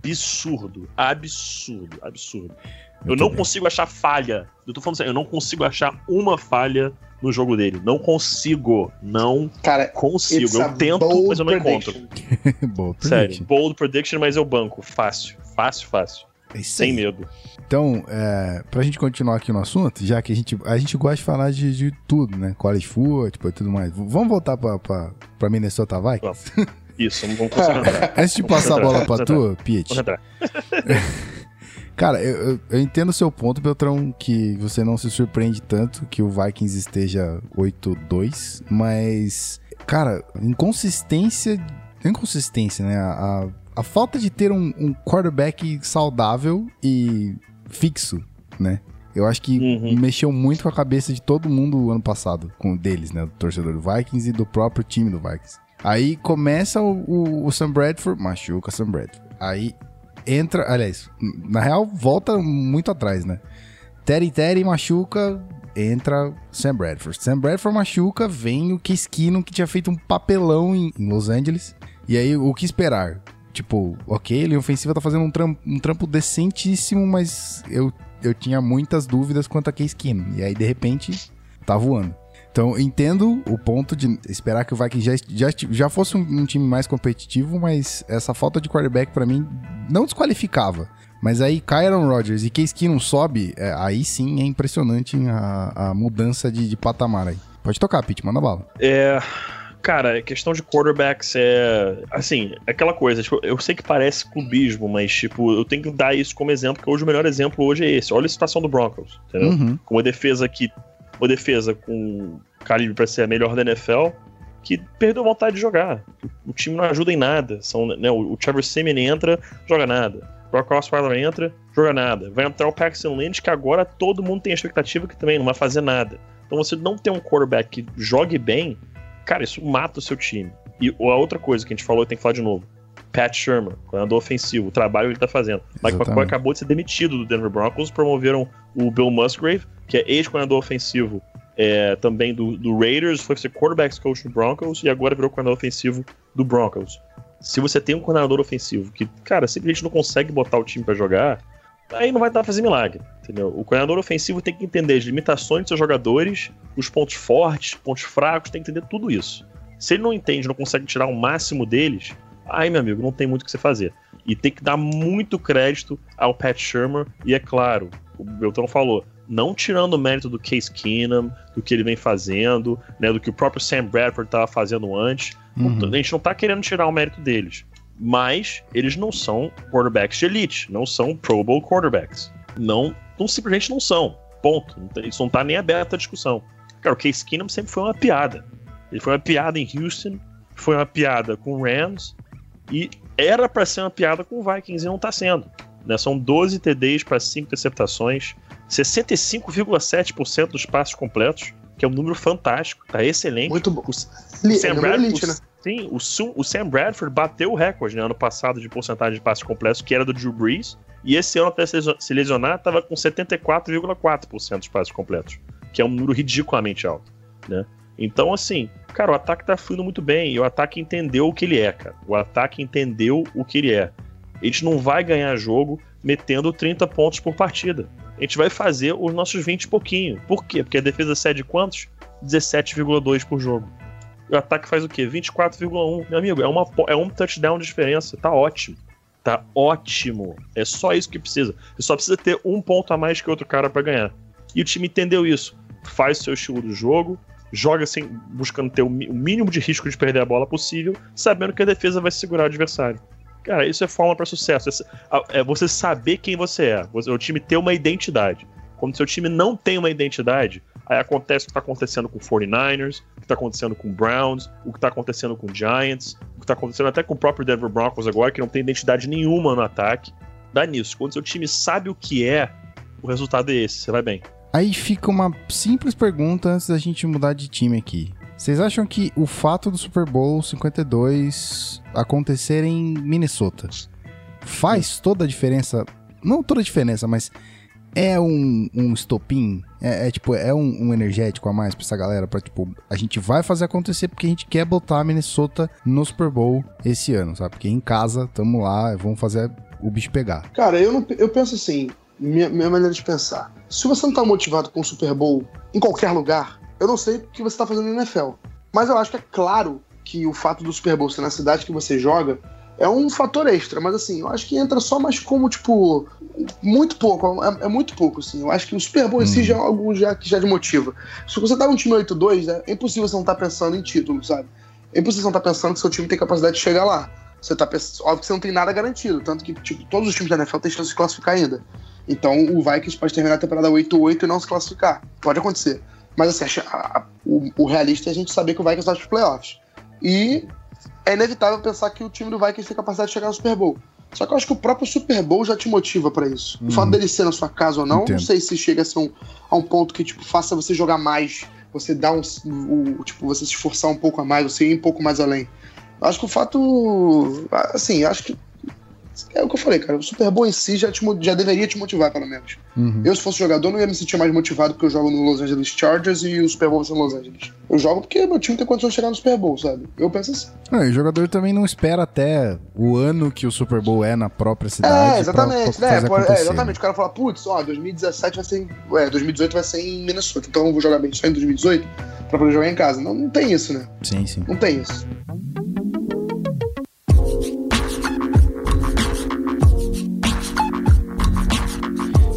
absurdo. Absurdo, absurdo. Eu Eu não também. consigo achar falha. Eu tô falando sério, eu não consigo achar uma falha no jogo dele. Não consigo. Não Cara, consigo. Eu tento, bold mas eu não encontro. prediction. [LAUGHS] Boa Sério. prediction. Bold prediction, mas eu banco. Fácil. Fácil, fácil. É Sem medo. Então, é, pra gente continuar aqui no assunto, já que a gente, a gente gosta de falar de, de tudo, né? College football e tudo mais. V- Vamos voltar pra, pra, pra Minnesota Vikings? Isso, vamos [LAUGHS] concentrar. Antes de passar a bola pra tu, Piet. [LAUGHS] Cara, eu, eu, eu entendo o seu ponto, Beltrão, que você não se surpreende tanto que o Vikings esteja 8-2, mas, cara, inconsistência. Inconsistência, né? A, a falta de ter um, um quarterback saudável e fixo, né? Eu acho que Uhum. mexeu muito com a cabeça de todo mundo ano passado, com deles, né? Do torcedor do Vikings e do próprio time do Vikings. Aí começa o, o, o Sam Bradford, machuca Sam Bradford. Aí entra, aliás, na real, volta muito atrás, né? Terry Terry machuca, entra Sam Bradford. Sam Bradford machuca, vem o Keenum, que tinha feito um papelão em, em Los Angeles. E aí, o que esperar? Tipo, ok, ele ofensiva tá fazendo um trampo, um trampo decentíssimo, mas eu, eu tinha muitas dúvidas quanto a Case Keenum. E aí, de repente, tá voando. Então, entendo o ponto de esperar que o Vikings já, já, já fosse um, time mais competitivo, mas essa falta de quarterback pra mim não desqualificava. Mas aí Kyron Rodgers e Case Keenum sobe, é, aí sim é impressionante a, a mudança de, de patamar aí. Pode tocar, Pete, manda bala. É. Cara, a questão de quarterbacks é. Assim, é aquela coisa. Tipo, eu sei que parece clubismo, mas, tipo, eu tenho que dar isso como exemplo, porque hoje o melhor exemplo hoje é esse. Olha a situação do Broncos, entendeu? Uhum. com uma defesa que uma defesa com calibre para ser a melhor da NFL que perdeu a vontade de jogar. O time não ajuda em nada. São, né, o, o Trevor Simeon entra, joga nada. Brock Osweiler entra, joga nada. Vai entrar o Paxton Lynch, que agora todo mundo tem a expectativa que também não vai fazer nada. Então você não tem um quarterback que jogue bem, cara, isso mata o seu time. E a outra coisa que a gente falou tem que falar de novo. Pat Shermer, coordenador ofensivo, o trabalho que ele tá fazendo. Mike. McCoy acabou de ser demitido do Denver Broncos, promoveram o Bill Musgrave, que é ex-coordenador ofensivo é, também do, do Raiders, foi ser quarterbacks coach do Broncos e agora virou coordenador ofensivo do Broncos. Se você tem um coordenador ofensivo que, cara, simplesmente não consegue botar o time pra jogar, aí não vai dar pra fazer milagre, entendeu? O coordenador ofensivo tem que entender as limitações dos seus jogadores, os pontos fortes, pontos fracos, tem que entender tudo isso. Se ele não entende, não consegue tirar o máximo deles, aí, meu amigo, não tem muito o que você fazer. E tem que dar muito crédito ao Pat Shermer, e é claro, o Beltrão falou, não tirando o mérito do Case Keenum, do que ele vem fazendo, né, do que o próprio Sam Bradford estava fazendo antes. Uhum. A gente não tá querendo tirar o mérito deles. Mas eles não são quarterbacks de elite, não são Pro Bowl quarterbacks. Não, não simplesmente não são. Ponto. Isso não tá nem aberto a discussão. Cara, o Case Keenum sempre foi uma piada. Ele foi uma piada em Houston, foi uma piada com o Rams e era pra ser uma piada com o Vikings e não tá sendo. Né? São 12 TDs para 5 interceptações, 65,7% dos passos completos, que é um número fantástico, tá excelente. Muito bom. O, Sam é Bradford, elite, né? Sim, o, o Sam Bradford bateu o recorde né, ano passado de porcentagem de passes completos, que era do Drew Brees, e esse ano, até se lesio- se lesionar, estava com 74,4% dos passes completos, que é um número ridiculamente alto. Né? Então, assim, cara, o ataque tá fluindo muito bem. E o ataque entendeu o que ele é, cara. O ataque entendeu o que ele é. A gente não vai ganhar jogo metendo 30 pontos por partida. A gente vai fazer os nossos 20 e pouquinho. Por quê? Porque a defesa cede quantos? 17,2 por jogo. O ataque faz o quê? 24,1. Meu amigo, é, uma, é um touchdown de diferença. Tá ótimo. Tá ótimo. É só isso que precisa. Você só precisa ter um ponto a mais que outro cara para ganhar. E o time entendeu isso. Faz seu estilo do jogo, joga sem, buscando ter o mínimo de risco de perder a bola possível, sabendo que a defesa vai segurar o adversário. Cara, isso é forma para sucesso. É você saber quem você é. O time ter uma identidade. Quando seu time não tem uma identidade, aí acontece o que está acontecendo com 49ers, o que está acontecendo com Browns, o que está acontecendo com Giants, o que está acontecendo até com o próprio Denver Broncos agora, que não tem identidade nenhuma no ataque. Dá nisso. Quando seu time sabe o que é, o resultado é esse. Você vai bem. Aí fica uma simples pergunta antes da gente mudar de time aqui. Vocês acham que o fato do Super Bowl 52 acontecer em Minnesota faz toda a diferença? Não toda a diferença, mas é um, um estopim? É, é tipo, é um, um, energético a mais pra essa galera? Pra, tipo, a gente vai fazer acontecer porque a gente quer botar a Minnesota no Super Bowl esse ano, sabe? Porque em casa, tamo lá, vamos fazer o bicho pegar. Cara, eu, não, eu penso assim, minha, minha maneira de pensar. Se você não tá motivado com o Super Bowl em qualquer lugar, eu não sei o que você tá fazendo na NFL. Mas eu acho que é claro que o fato do Super Bowl ser na cidade que você joga é um fator extra, mas assim, eu acho que entra só mais como, tipo, muito pouco, é, é muito pouco, assim. Eu acho que o Super Bowl em si uhum. já é algo já, que já te motiva. Se você tá num time 8-2, é impossível você não estar tá pensando em título, sabe? É impossível você não estar tá pensando que seu time tem capacidade de chegar lá. Você tá pensando, óbvio que você não tem nada garantido, tanto que, tipo, todos os times da NFL têm chance de se classificar ainda. Então o Vikings pode terminar a temporada 8-8 e não se classificar. Pode acontecer. Mas assim, a, a, o, o, realista é a gente saber que o Vikings vai para os playoffs. E é inevitável pensar que o time do Vikings tem capacidade de chegar no Super Bowl. Só que eu acho que o próprio Super Bowl já te motiva para isso. Uhum. O fato dele ser na sua casa ou não, Entendo. não sei se chega a ser um, a um ponto que tipo, faça você jogar mais, você dar um, um, tipo, você se esforçar um pouco a mais, você ir um pouco mais além. Eu acho que o fato. Assim, acho que é o que eu falei, cara. O Super Bowl em si já, te, já deveria te motivar, pelo menos. Uhum. Eu, se fosse jogador, não ia me sentir mais motivado porque eu jogo no Los Angeles Chargers e o Super Bowl vai em Los Angeles. Eu jogo porque meu time tem condições de chegar no Super Bowl, sabe? Eu penso assim. Ah, o jogador também não espera até o ano que o Super Bowl é na própria cidade. É, exatamente. Pra, pra né? é, exatamente. O cara fala, putz, ó, 2017 vai ser em. É, 2018 vai ser em Minnesota. Então eu vou jogar bem só em 2018 pra poder jogar em casa. Não, não tem isso, né? Sim, sim. Não tem isso.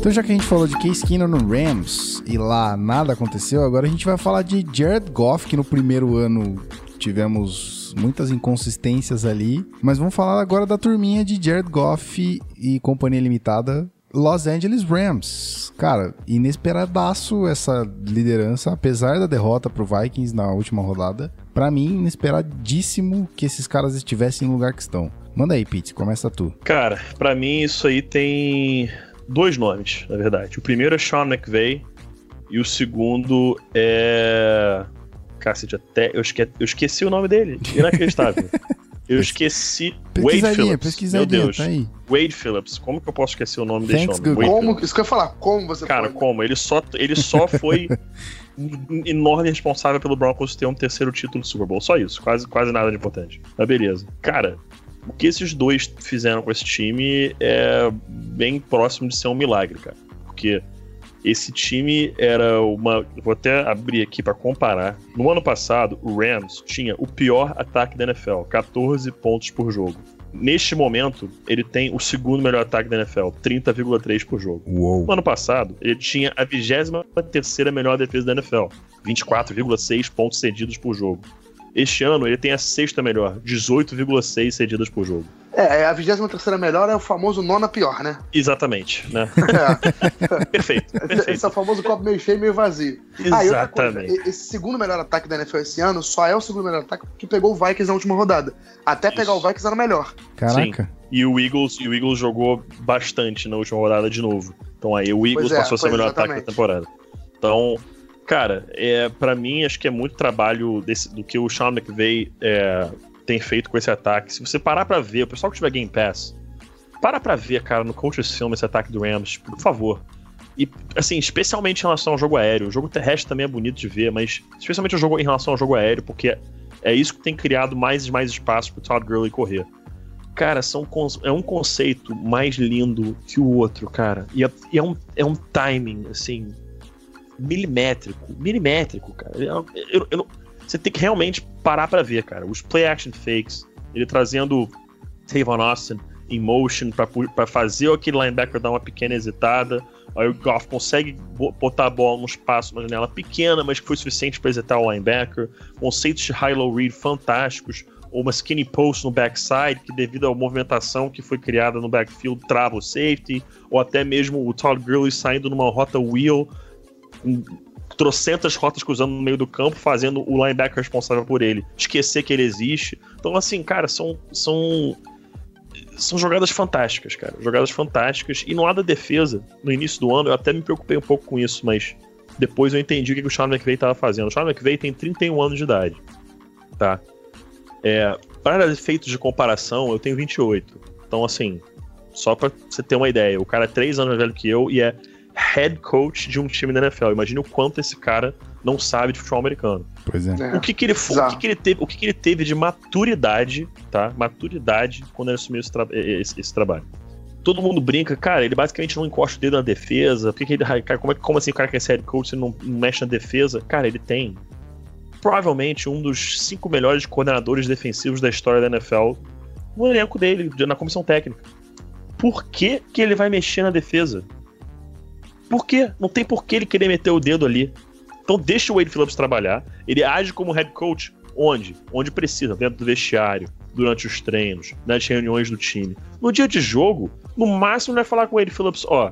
Então, já que a gente falou de Case Keenum no Rams e lá nada aconteceu, agora a gente vai falar de Jared Goff, que no primeiro ano tivemos muitas inconsistências ali. Mas vamos falar agora da turminha de Jared Goff e Companhia Limitada, Los Angeles Rams. Cara, inesperadaço essa liderança, apesar da derrota pro Vikings na última rodada. Para mim, inesperadíssimo que esses caras estivessem no lugar que estão. Manda aí, Pete, começa tu. Cara, para mim isso aí tem dois nomes, na verdade. O primeiro é Sean McVay e o segundo é. Cacete, até. Eu, esque... eu esqueci o nome dele. Inacreditável. [LAUGHS] Eu esqueci. Wade Phillips. Meu Deus. Tá Wade Phillips. Como que eu posso esquecer o nome desse homem? Como? Isso que eu ia falar. Como você Cara, foi? como? Ele só, ele só foi [LAUGHS] enorme responsável pelo Broncos ter um terceiro título do Super Bowl. Só isso. Quase, quase nada de importante. Mas beleza. Cara, o que esses dois fizeram com esse time é bem próximo de ser um milagre, cara. Porque esse time era uma. Vou até abrir aqui para comparar. No ano passado, o Rams tinha o pior ataque da NFL, 14 pontos por jogo. Neste momento, ele tem o segundo melhor ataque da NFL, 30,3 por jogo. Uou. No ano passado, ele tinha a 23 melhor defesa da NFL, 24,6 pontos cedidos por jogo. Este ano ele tem a sexta melhor, 18,6 cedidas por jogo. É, é a 23 melhor é o famoso nona pior, né? Exatamente, né? [LAUGHS] É. [LAUGHS] perfeito, perfeito. Esse é o famoso copo meio cheio, meio vazio. Exatamente. Ah, coisa, esse segundo melhor ataque da NFL esse ano só é o segundo melhor ataque que pegou o Vikings na última rodada. Até Isso. pegar o Vikings era melhor. Caraca. Sim. E o Eagles, e o Eagles jogou bastante na última rodada de novo. Então aí o Eagles é, passou a ser o melhor exatamente. ataque da temporada. Então, Cara, é, para mim, acho que é muito trabalho desse, do que o Sean McVay é, tem feito com esse ataque. Se você parar pra ver, o pessoal que tiver Game Pass, para pra ver, cara, no Coach's Film esse ataque do Rams, por favor. E, assim, especialmente em relação ao jogo aéreo. O jogo terrestre também é bonito de ver, mas especialmente o jogo em relação ao jogo aéreo, porque é isso que tem criado mais e mais espaço pro Todd Gurley correr. Cara, são, é um conceito mais lindo que o outro, cara. E é, e é, um, é um timing, assim, milimétrico. Milimétrico, cara. Eu, eu, eu, você tem que realmente parar para ver, cara. Os play action fakes, ele trazendo Tavon Austin em motion para fazer aquele linebacker dar uma pequena hesitada. Aí o Goff consegue botar a bola num espaço, uma janela pequena, mas que foi suficiente para hesitar o linebacker. Conceitos de high-low read fantásticos. Ou uma skinny post no backside, que devido à movimentação que foi criada no backfield, trava o safety. Ou até mesmo o Todd Gurley saindo numa rota wheel, com trocentas rotas cruzando no meio do campo, fazendo o linebacker responsável por ele esquecer que ele existe. Então, assim, cara, são, são são jogadas fantásticas, cara. Jogadas fantásticas. E no lado da defesa, no início do ano, eu até me preocupei um pouco com isso, mas depois eu entendi o que o Sean McVay estava fazendo. O Sean McVay tem 31 anos de idade, tá? É, para efeitos de comparação, eu tenho 28. Então, assim, só pra você ter uma ideia, o cara é 3 anos mais velho que eu e é head coach de um time da NFL. Imagina o quanto esse cara não sabe de futebol americano. Pois é. é. O que, que ele foi, o que, que, ele teve, o que, que ele teve de maturidade, tá? Maturidade quando ele assumiu esse, tra esse, esse, trabalho. Todo mundo brinca, cara, ele basicamente não encosta o dedo na defesa. Por que, que ele. Cara, como, é, como assim o cara quer ser head coach e não, não mexe na defesa? Cara, ele tem provavelmente um dos cinco melhores coordenadores defensivos da história da NFL no elenco dele, na comissão técnica. Por que, que ele vai mexer na defesa? Por quê? Não tem por que ele querer meter o dedo ali. Então deixa o Wade Phillips trabalhar. Ele age como head coach onde? Onde precisa, dentro do vestiário, durante os treinos, nas reuniões do time. No dia de jogo, no máximo vai falar com o Wade Phillips, ó,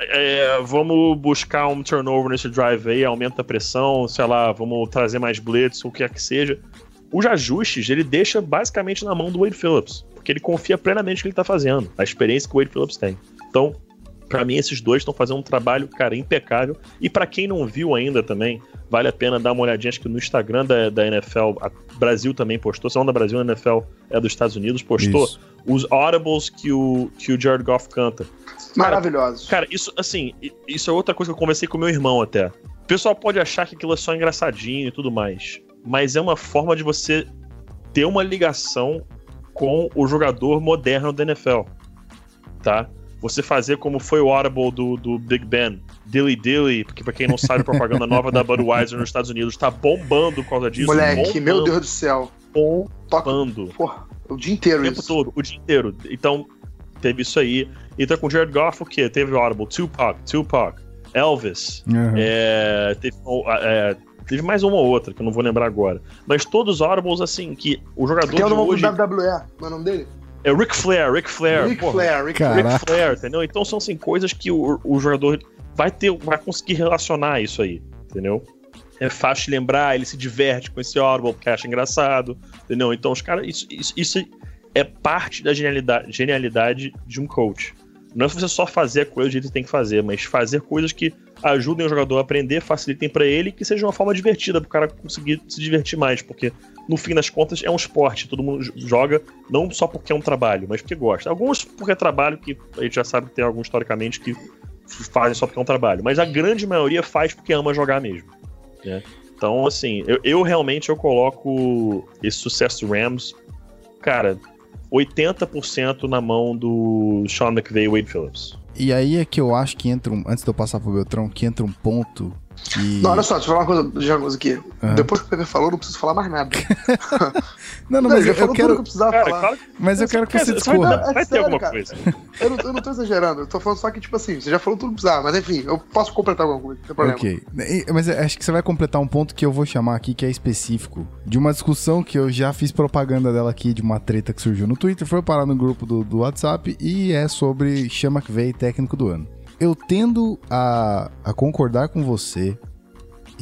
é, vamos buscar um turnover nesse drive aí, aumenta a pressão, sei lá, vamos trazer mais blitz, o que é que seja. Os ajustes ele deixa basicamente na mão do Wade Phillips, porque ele confia plenamente no que ele tá fazendo, a experiência que o Wade Phillips tem. Então, para mim, esses dois estão fazendo um trabalho, cara, impecável. E para quem não viu ainda também, vale a pena dar uma olhadinha. Acho que no Instagram da, da NFL, a Brasil também postou. Se não da Brasil, a NFL é dos Estados Unidos, postou isso. os audibles que o, que o Jared Goff canta. Maravilhosos. Cara, isso, assim, isso é outra coisa que eu conversei com meu irmão até. O pessoal pode achar que aquilo é só engraçadinho e tudo mais. Mas é uma forma de você ter uma ligação com o jogador moderno da NFL. Tá? Você fazer como foi o Audible do, do Big Ben, Dilly Dilly, porque pra quem não sabe, a propaganda [LAUGHS] nova da Budweiser nos Estados Unidos tá bombando por causa disso. Moleque, bombando, meu Deus do céu. Bombando. Porra, o dia inteiro o tempo isso. todo, o dia inteiro. Então, teve isso aí. Então, com Jared Goff, o quê? Teve o Audible, Tupac, Tupac, Elvis, uhum. é, teve, é, teve mais uma ou outra, que eu não vou lembrar agora. Mas todos os Audibles, assim, que o jogador Tem de o hoje... WWE, não é o nome dele? É Ric Flair, Ric Flair. Ric Flair, Ric, Ric Flair, entendeu? Então são assim, coisas que o, o jogador vai ter, vai conseguir relacionar isso aí, entendeu? É fácil de lembrar, ele se diverte com esse Audible porque acha engraçado, entendeu? Então os caras, isso, isso, isso, é parte da genialidade, genialidade de um coach. Não é você só fazer a coisa do jeito que tem que fazer, mas fazer coisas que ajudem o jogador a aprender, facilitem para ele, que seja uma forma divertida para o cara conseguir se divertir mais, porque no fim das contas, é um esporte. Todo mundo joga não só porque é um trabalho, mas porque gosta. Alguns porque é trabalho, que a gente já sabe que tem alguns historicamente que fazem só porque é um trabalho. Mas a grande maioria faz porque ama jogar mesmo. Né? Então, assim, eu, eu realmente eu coloco esse sucesso do Rams, cara, 80% na mão do Sean McVay e Wade Phillips. E aí é que eu acho que entra um. Antes de eu passar pro Beltrão, que entra um ponto que... Não, olha só, deixa eu falar uma coisa, Jagos, aqui. Uhum. Depois que o Pepe falou, não preciso falar mais nada. [LAUGHS] não, não, mas não, eu, eu quero. Que eu precisava cara, falar. Claro Mas eu quero que você discorra. Vai, vai ter alguma cara. coisa. Eu não, eu não tô exagerando, eu tô falando só que, tipo assim, você já falou tudo que precisava, mas enfim, eu posso completar alguma coisa, não tem problema. Ok. Mas acho que você vai completar um ponto que eu vou chamar aqui, que é específico, de uma discussão que eu já fiz propaganda dela aqui, de uma treta que surgiu no Twitter, foi parar no grupo do, do WhatsApp, e é sobre Chama que veio técnico do ano eu tendo a, a concordar com você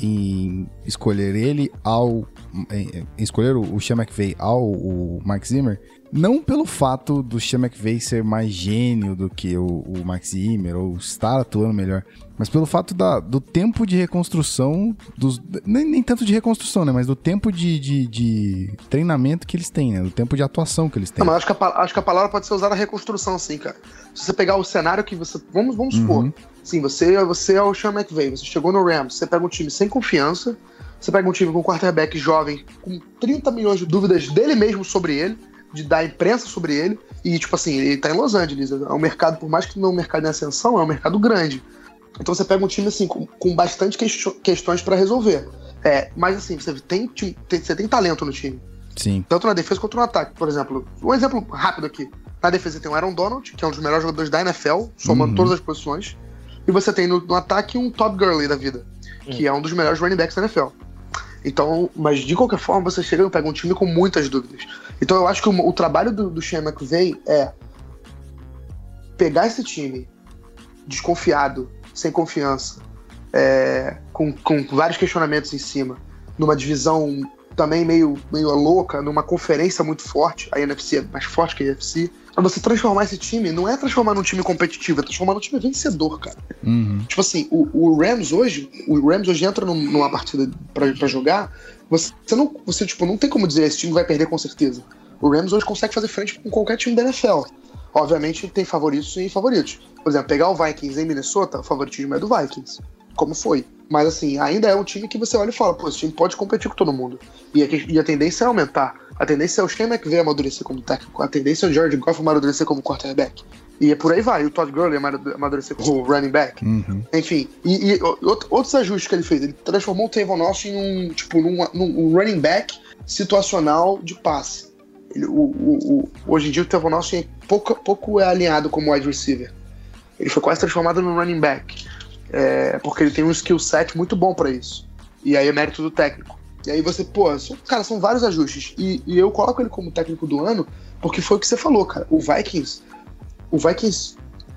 em escolher ele ao. Em, em escolher o, Sean McVay ao o Mike Zimmer, Não pelo fato do Sean McVay ser mais gênio do que o, o Max Zimmer ou estar atuando melhor, mas pelo fato da, do tempo de reconstrução, dos, nem, nem tanto de reconstrução, né? Mas do tempo de, de, de treinamento que eles têm, né? Do tempo de atuação que eles têm. Não, mas acho que, a, acho que a palavra pode ser usada reconstrução, sim, cara. Se você pegar o cenário que você. Vamos, vamos supor. Uhum. Sim, você, você é o Sean McVay, você chegou no Rams, você pega um time sem confiança, você pega um time com um quarterback jovem, com 30 milhões de dúvidas dele mesmo sobre ele, de dar imprensa sobre ele, e tipo assim, ele tá em Los Angeles, é um mercado, por mais que não é um mercado em ascensão, é um mercado grande. Então você pega um time assim, com, com bastante questões para resolver. É, mas assim, você tem, tem- você tem talento no time. Sim. Tanto na defesa quanto no ataque. Por exemplo, um exemplo rápido aqui. Na defesa tem o Aaron Donald, que é um dos melhores jogadores da NFL, somando Uhum. todas as posições. E você tem no, no ataque um Todd Gurley da vida, que é um dos melhores running backs da NFL. Então, mas de qualquer forma, você chega e pega um time com muitas dúvidas. Então eu acho que o, o trabalho do, do Sean McVay é pegar esse time desconfiado, sem confiança, é, com, com vários questionamentos em cima, numa divisão também meio, meio louca, numa conferência muito forte, a NFC é mais forte que a NFC. Você transformar esse time, não é transformar num time competitivo, é transformar num time vencedor, cara. Uhum. Tipo assim, o, o Rams hoje, o Rams hoje entra num- numa partida pra jogar, você, não, você tipo, não tem como dizer esse time vai perder com certeza. O Rams hoje consegue fazer frente com qualquer time da NFL. Obviamente tem favoritos e favoritos. Por exemplo, pegar o Vikings em Minnesota, o favoritismo é do Vikings. Como foi. Mas assim, ainda é um time que você olha e fala, pô, esse time pode competir com todo mundo. E a, e a tendência é aumentar. A tendência é o Shane McVay amadurecer como técnico. A tendência é o George Goff amadurecer como quarterback. E é por aí vai. O Todd Gurley amadu- amadurecer como running back. Uhum. Enfim, e, e o- out- outros ajustes que ele fez. Ele transformou o Tavon Austin em um, tipo, num, num running back situacional de passe. Ele- o- o- o- hoje em dia o Tavon Austin é pouco, pouco é alinhado como wide receiver. Ele foi quase transformado num running back. É, porque ele tem um skill set muito bom pra isso. E aí é mérito do técnico. E aí você, pô, são- cara, são vários ajustes. E, e eu coloco ele como técnico do ano porque foi o que você falou, cara. O Vikings, o Vikings,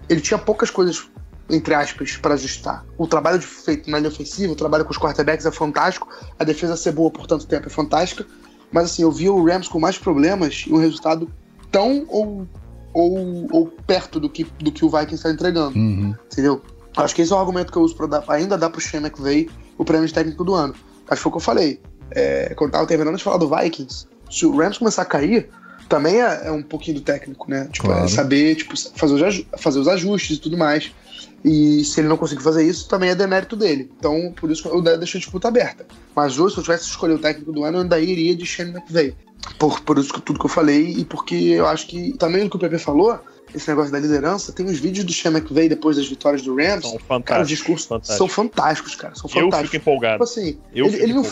ele tinha poucas coisas, entre aspas, para ajustar. O trabalho feito na linha ofensiva, o trabalho com os quarterbacks é fantástico, a defesa ser boa por tanto tempo é fantástica. Mas assim, eu vi o Rams com mais problemas e um resultado tão ou, ou, ou perto do que, do que o Vikings está entregando Uhum. entendeu? Acho que esse é o argumento que eu uso pra dar, ainda dar pro Shane McVay o prêmio de técnico do ano. Acho que foi o que eu falei. É, quando tava terminando de falar do Vikings, se o Rams começar a cair, também é, é um pouquinho do técnico, né? Tipo, Claro. é saber tipo, fazer, os, fazer os ajustes e tudo mais. E se ele não conseguir fazer isso, também é demérito dele. Então, por isso que eu deixo a disputa aberta. Mas hoje, se eu tivesse que escolher o técnico do ano, eu ainda iria de Shane McVay. Por, por isso que tudo que eu falei e porque eu acho que também o que o Pepe falou, esse negócio da liderança, tem os vídeos do Sean McVay depois das vitórias do Rams. São Cara, os fantásticos. discursos fantásticos. são fantásticos, cara. São Eu fico fantásticos. Tipo empolgado. assim, Eu ele, fico ele não.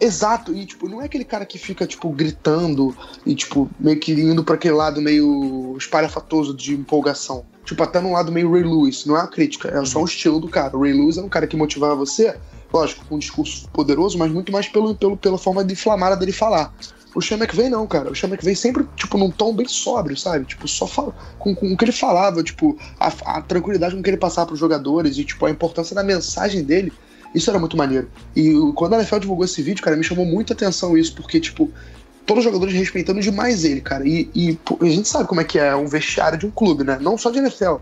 Exato, e tipo, não é aquele cara que fica, tipo, gritando e, tipo, meio que indo pra aquele lado meio espalhafatoso de empolgação. Tipo, até num lado meio Ray Lewis. Não é uma crítica, é só um estilo do cara. O Ray Lewis é um cara que motivava você, lógico, com um discurso poderoso, mas muito mais pelo, pelo, pela forma de inflamada dele falar. O Sean McVay não, cara. O Sean McVay sempre, tipo, num tom bem sóbrio, sabe? Tipo, só fala, com, com o que ele falava, tipo, a, a tranquilidade com que ele passava pros jogadores e, tipo, a importância da mensagem dele. Isso era muito maneiro. E quando a NFL divulgou esse vídeo, cara, me chamou muita atenção isso, porque, tipo, todos os jogadores respeitando demais ele, cara. E, e, pô, a gente sabe como é que é um vestiário de um clube, né? Não só de NFL.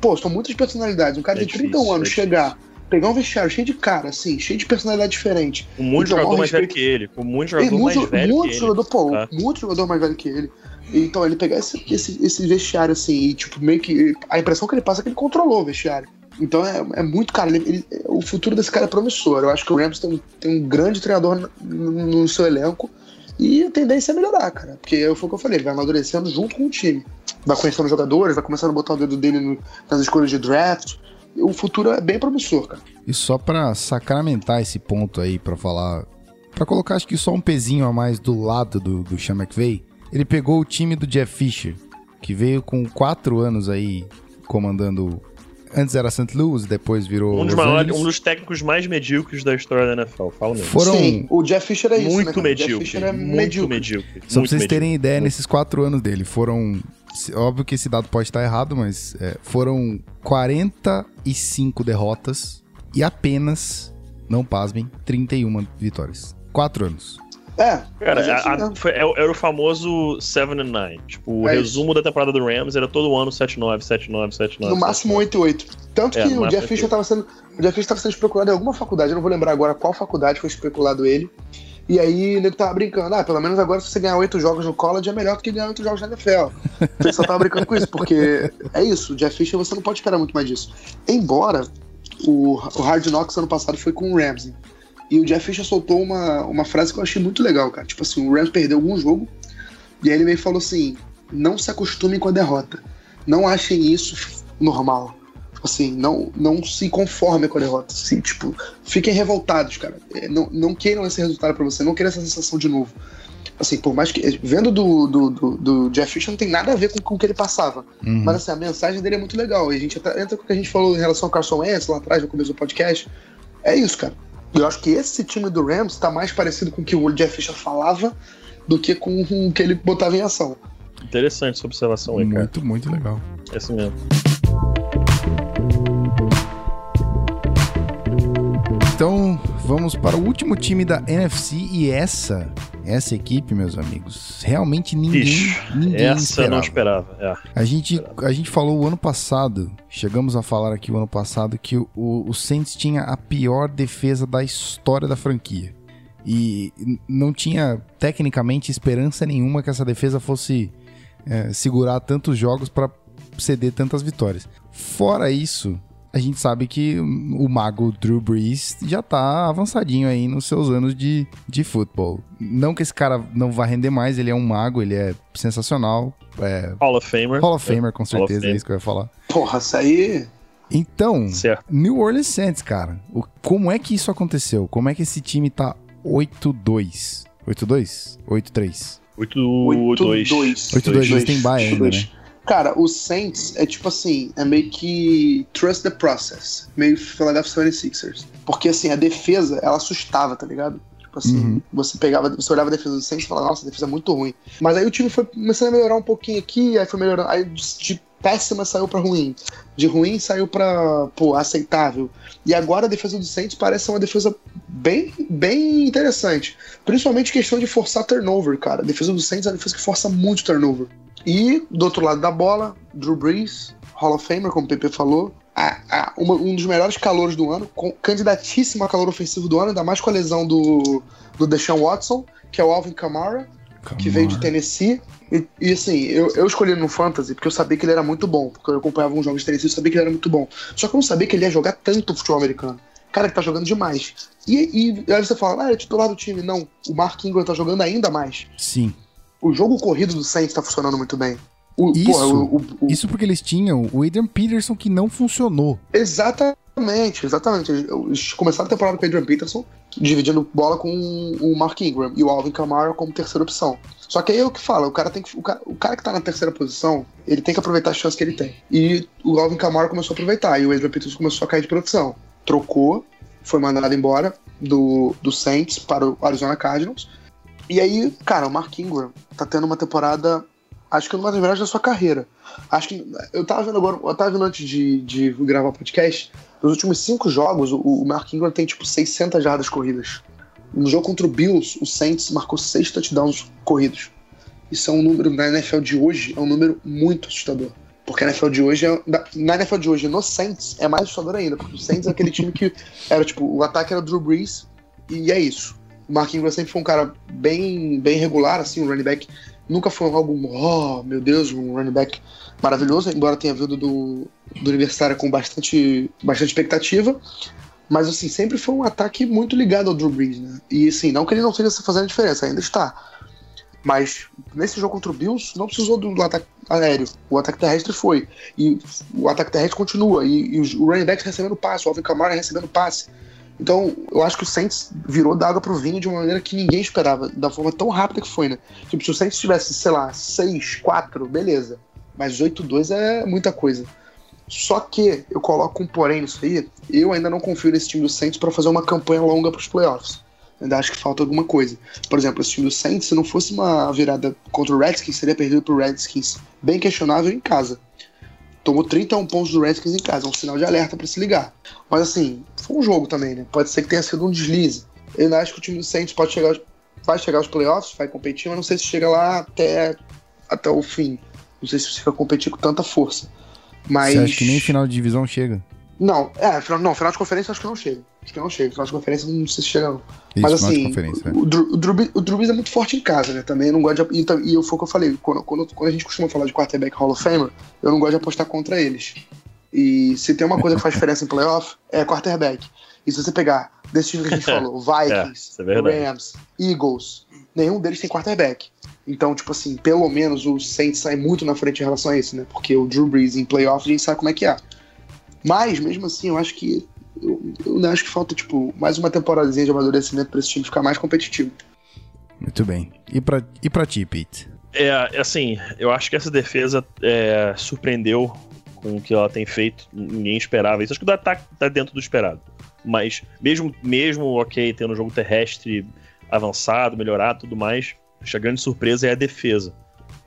Pô, são muitas personalidades. Um cara É de 31 difícil, anos é chegar, pegar um vestiário cheio de cara, assim, cheio de personalidade diferente. Com muito jogador mais velho que ele. Com muito Ele, jogador muito, mais velho muito que ele. jogador, pô, tá? muito jogador mais velho que ele. Então, ele pegar esse, esse, esse vestiário assim, e tipo, meio que. A impressão que ele passa é que ele controlou o vestiário. Então é, é muito, cara, ele- ele- o futuro desse cara é promissor. Eu acho que o Rams tem, um- tem um grande treinador no, no- seu elenco. E a tendência é melhorar, cara. Porque foi o que eu falei, ele vai amadurecendo junto com o time. Vai conhecendo jogadores, vai começando a botar o dedo dele no- nas escolhas de draft. O futuro é bem promissor, cara. E só pra sacramentar esse ponto aí, pra falar. Pra colocar, acho que só um pezinho a mais do lado do, do Sean McVay, ele pegou o time do Jeff Fisher, que veio com quatro anos aí comandando. Antes era St. Louis, depois virou. Um dos, maiores, um dos técnicos mais medíocres da história da NFL. Fala mesmo. Foram. Sim, o Jeff Fisher é isso, né, muito Jeff medíocre. Fisher é muito medíocre. medíocre. Só pra muito vocês terem medíocre. ideia, nesses quatro anos dele, foram. Óbvio que esse dado pode estar errado, mas é, foram 45 derrotas e apenas, não pasmem, 31 vitórias. Quatro anos. É, Cara, é a- assim a- foi- é- era o famoso 7 and 9. Tipo, o É resumo da temporada do Rams era todo ano 7-9, 7-9, 7-9. no máximo 8-8. Tanto É, que o Jeff Fisher estava sendo. O Jeff Fisher estava sendo especulado em alguma faculdade, eu não vou lembrar agora qual faculdade foi especulado ele. E aí o nego tava brincando, ah, pelo menos agora se você ganhar oito jogos no college é melhor do que ganhar oito jogos na NFL. O pessoal tava brincando com isso, porque é isso, o Jeff Fisher você não pode esperar muito mais disso. Embora o, o Hard Knocks ano passado foi com o Ramsey. E o Jeff Fisher soltou uma, uma frase que eu achei muito legal, cara. Tipo assim, o Rams perdeu algum jogo, e aí ele meio falou assim: não se acostumem com a derrota. Não achem isso normal. Tipo Assim, não, não se conformem com a derrota. Assim, tipo, fiquem revoltados, cara. É, Não, não queiram esse resultado pra você, não queiram essa sensação de novo. Assim, por mais que. Vendo do, do, do, do Jeff Fisher não tem nada a ver com, com o que ele passava. Uhum. Mas assim, a mensagem dele é muito legal. E a gente até entra com o que a gente falou em relação ao Carson Wentz lá atrás, no começo do podcast. É isso, cara. Eu acho que esse time do Rams tá mais parecido com o que o Jeff Fisher falava do que com o que ele botava em ação. Interessante essa observação aí, cara. Muito, muito legal. É assim mesmo. Então, vamos para o último time da NFC e essa, essa equipe, meus amigos, realmente ninguém, Ixi, ninguém Essa eu não esperava. esperava. É. A gente, a gente falou o ano passado, chegamos a falar aqui o ano passado que o, o Saints tinha a pior defesa da história da franquia. E não tinha, tecnicamente, esperança nenhuma que essa defesa fosse é, segurar tantos jogos para ceder tantas vitórias. Fora isso, a gente sabe que o mago Drew Brees já tá avançadinho aí nos seus anos de, de futebol. Não que esse cara não vá render mais, ele é um mago, ele é sensacional. É, Hall of Famer. Hall of Famer, com certeza, é Fame. isso que eu ia falar. Porra, isso aí. Então, Certo. New Orleans Saints, cara. O- como é que isso aconteceu? Como é que esse time tá 8-2? 8-2? 8-3? 8-2. 8-2, eles têm bye ainda, né? Cara, o Saints é tipo assim, é meio que trust the process, meio Philadelphia 76ers. Porque assim, a defesa, ela assustava, tá ligado? Tipo assim, Uhum. você pegava, você olhava a defesa do Saints e falava, nossa, a defesa é muito ruim. Mas aí o time foi começando a melhorar um pouquinho aqui, aí foi melhorando, aí de, péssima saiu pra ruim. De ruim saiu pra, pô, aceitável. E agora a defesa do Saints parece ser uma defesa bem, bem interessante. Principalmente questão de forçar turnover, cara. A defesa do Saints é uma defesa que força muito turnover. E do outro lado da bola, Drew Brees, Hall of Famer, como o PP falou. uma- um dos melhores calores do ano, com- candidatíssimo a calor ofensivo do ano, ainda mais com a lesão do, do Deshaun Watson, que é o Alvin Kamara, que veio de Tennessee. E, e, assim, eu, eu escolhi ele no Fantasy porque eu sabia que ele era muito bom. Porque eu acompanhava uns jogos de Tennessee e eu sabia que ele era muito bom. Só que eu não sabia que ele ia jogar tanto futebol americano. Cara, ele tá jogando demais. E, e aí você fala, ah, é titular do time. Não, o Mark Ingram tá jogando ainda mais. Sim. O jogo corrido do Saints tá funcionando muito bem. O, Isso, porra, o- o- Isso porque eles tinham o Adrian Peterson que não funcionou. Exatamente, exatamente. Eles começaram a temporada com o Adrian Peterson, dividindo bola com o Mark Ingram e o Alvin Kamara como terceira opção. Só que aí é o que fala, o cara tem que. O cara, o cara que tá na terceira posição, ele tem que aproveitar as chances que ele tem. E o Alvin Kamara começou a aproveitar, e o Adrian Peterson começou a cair de produção. Trocou, foi mandado embora do, do Saints para o Arizona Cardinals. E aí, cara, o Mark Ingram tá tendo uma temporada, acho que uma das melhores da sua carreira. Acho que. Eu tava vendo agora, eu tava vendo antes de, de gravar o podcast. Nos últimos cinco jogos, o, o Mark Ingram tem tipo 600 jardas corridas. No jogo contra o Bills, o Saints marcou seis touchdowns corridos. Isso é um número, na NFL de hoje, é um número muito assustador. Porque a NFL de hoje, é, na- na NFL de hoje, no Saints, é mais assustador ainda. Porque o Saints é aquele time que era tipo, o ataque era o Drew Brees e é isso. O Mark Ingram sempre foi um cara bem, bem regular, assim, um running back. Nunca foi algo, oh, meu Deus, um running back maravilhoso, embora tenha vindo do, do Universitário com bastante, bastante expectativa. Mas, assim, sempre foi um ataque muito ligado ao Drew Brees, né? E, assim, não que ele não esteja fazendo diferença, ainda está. Mas, nesse jogo contra o Bills, não precisou do ataque aéreo. O ataque terrestre foi. E o ataque terrestre continua. E, e o running back recebendo passe, o Alvin Kamara recebendo passe. Então, eu acho que o Saints virou da água pro vinho de uma maneira que ninguém esperava, da forma tão rápida que foi, né? Tipo, se o Saints tivesse, sei lá, 6, 4, beleza. Mas 8-2 é muita coisa. Só que eu coloco um porém nisso aí, eu ainda não confio nesse time do Saints para fazer uma campanha longa pros playoffs. Ainda acho que falta alguma coisa. Por exemplo, esse time do Saints, se não fosse uma virada contra o Redskins, seria perdido pro Redskins bem questionável em casa. Tomou 31 pontos do Redskins em casa, é um sinal de alerta para se ligar. Mas assim, foi um jogo também, né? Pode ser que tenha sido um deslize. Eu ainda acho que o time do Saints pode chegar vai chegar aos playoffs, vai competir, mas não sei se chega lá até, até o fim. Não sei se vai competir com tanta força. Mas... Você acha que nem final de divisão chega? Não, é, final, não, final de conferência acho que não chega. Acho que não chega. Final de conferência não sei se chega, não. Isso, Mas assim, é. o, Drew, o, Drew, o Drew Brees é muito forte em casa, né? Também eu não gosto de. E, e foi o que eu falei, quando, quando, quando, a gente costuma falar de quarterback Hall of Famer, eu não gosto de apostar contra eles. E se tem uma coisa que faz diferença em playoff, é quarterback. E se você pegar desses times que a gente [LAUGHS] falou, Vikings, é, é Rams, Eagles, nenhum deles tem quarterback. Então, tipo assim, pelo menos o Saints sai muito na frente em relação a isso, né? Porque o Drew Brees em playoff a gente sabe como é que é. Mas, mesmo assim, eu acho que. Eu, eu acho que falta, tipo, mais uma temporadazinha de amadurecimento para esse time ficar mais competitivo. Muito bem. E pra, e pra ti, Pete? É, assim, eu acho que essa defesa é, surpreendeu com o que ela tem feito. Ninguém esperava isso. Acho que o ataque tá dentro do esperado. Mas, mesmo, mesmo ok, tendo um jogo terrestre avançado, melhorado tudo mais, acho que a grande surpresa é a defesa,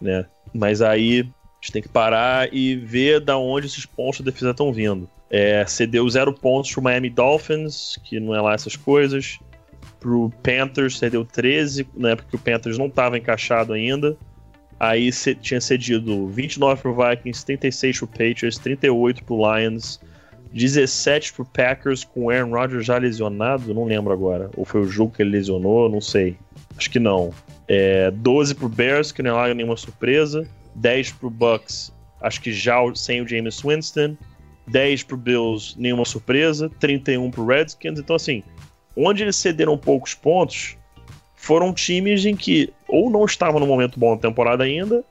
né? Mas aí a gente tem que parar e ver da onde esses pontos da defesa estão vindo. É, cedeu zero pontos pro Miami Dolphins, que não é lá essas coisas. Pro Panthers cedeu 13, né, porque o Panthers não estava encaixado ainda. Aí tinha cedido 29 pro Vikings, 36 pro Patriots, 38 pro Lions, 17 pro Packers com o Aaron Rodgers já lesionado, não lembro agora. Ou foi o jogo que ele lesionou, não sei. Acho que não. É, 12 pro Bears, que não é lá nenhuma surpresa. 10 pro Bucks, acho que já sem o James Winston. 10 pro Bills, nenhuma surpresa. 31 pro Redskins. Então, assim, onde eles cederam poucos pontos, foram times em que ou não estavam no momento bom da temporada ainda,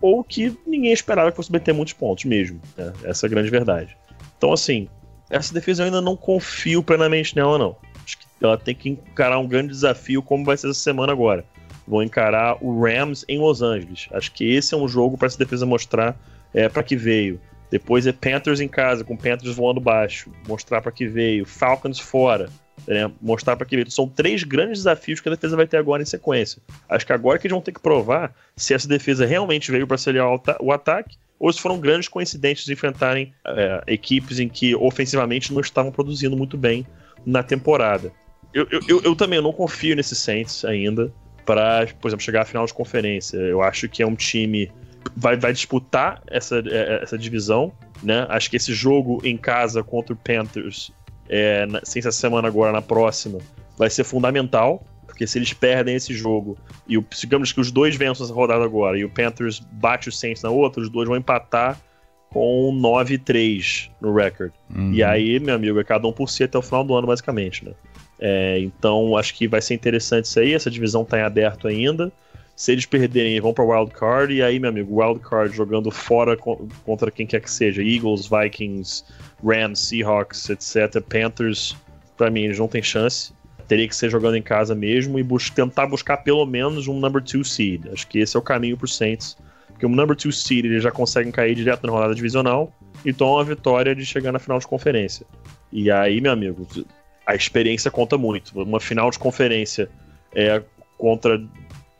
ou que ninguém esperava que fosse meter muitos pontos mesmo. Né? Essa é a grande verdade. Então, assim, essa defesa eu ainda não confio plenamente nela, não. Acho que ela tem que encarar um grande desafio, como vai ser essa semana agora vão encarar o Rams em Los Angeles. Acho que esse é um jogo para essa defesa mostrar é, para que veio. Depois é Panthers em casa, com Panthers voando baixo, mostrar para que veio. Falcons fora, né? mostrar para que veio. São três grandes desafios que a defesa vai ter agora em sequência. Acho que agora que eles vão ter que provar se essa defesa realmente veio para acelerar o ataque ou se foram grandes coincidências de enfrentarem é, equipes em que ofensivamente não estavam produzindo muito bem na temporada. Eu, eu, eu também não confio nesse Saints ainda para, por exemplo, chegar à final de conferência. Eu acho que é um time vai, vai disputar essa, é, essa divisão, né? Acho que esse jogo em casa contra o Panthers, é, na, sem essa semana agora, na próxima, vai ser fundamental, porque se eles perdem esse jogo e o, digamos que os dois vençam essa rodada agora e o Panthers bate o Saints na outra, os dois vão empatar com 9-3 no record. Uhum. E aí, meu amigo, é cada um por si até o final do ano, basicamente, né? É, então acho que vai ser interessante isso aí. Essa divisão está em aberto ainda. Se eles perderem, vão para Wild Card. E aí, meu amigo, Wild Card jogando fora contra quem quer que seja: Eagles, Vikings, Rams, Seahawks, etc. Panthers, para mim, eles não têm chance. Teria que ser jogando em casa mesmo e bus tentar buscar pelo menos um number 2 seed. Acho que esse é o caminho para Saints. Porque o number 2 seed eles já conseguem cair direto na rodada divisional e tomam a vitória de chegar na final de conferência. E aí, meu amigo, a experiência conta muito. Uma final de conferência é contra,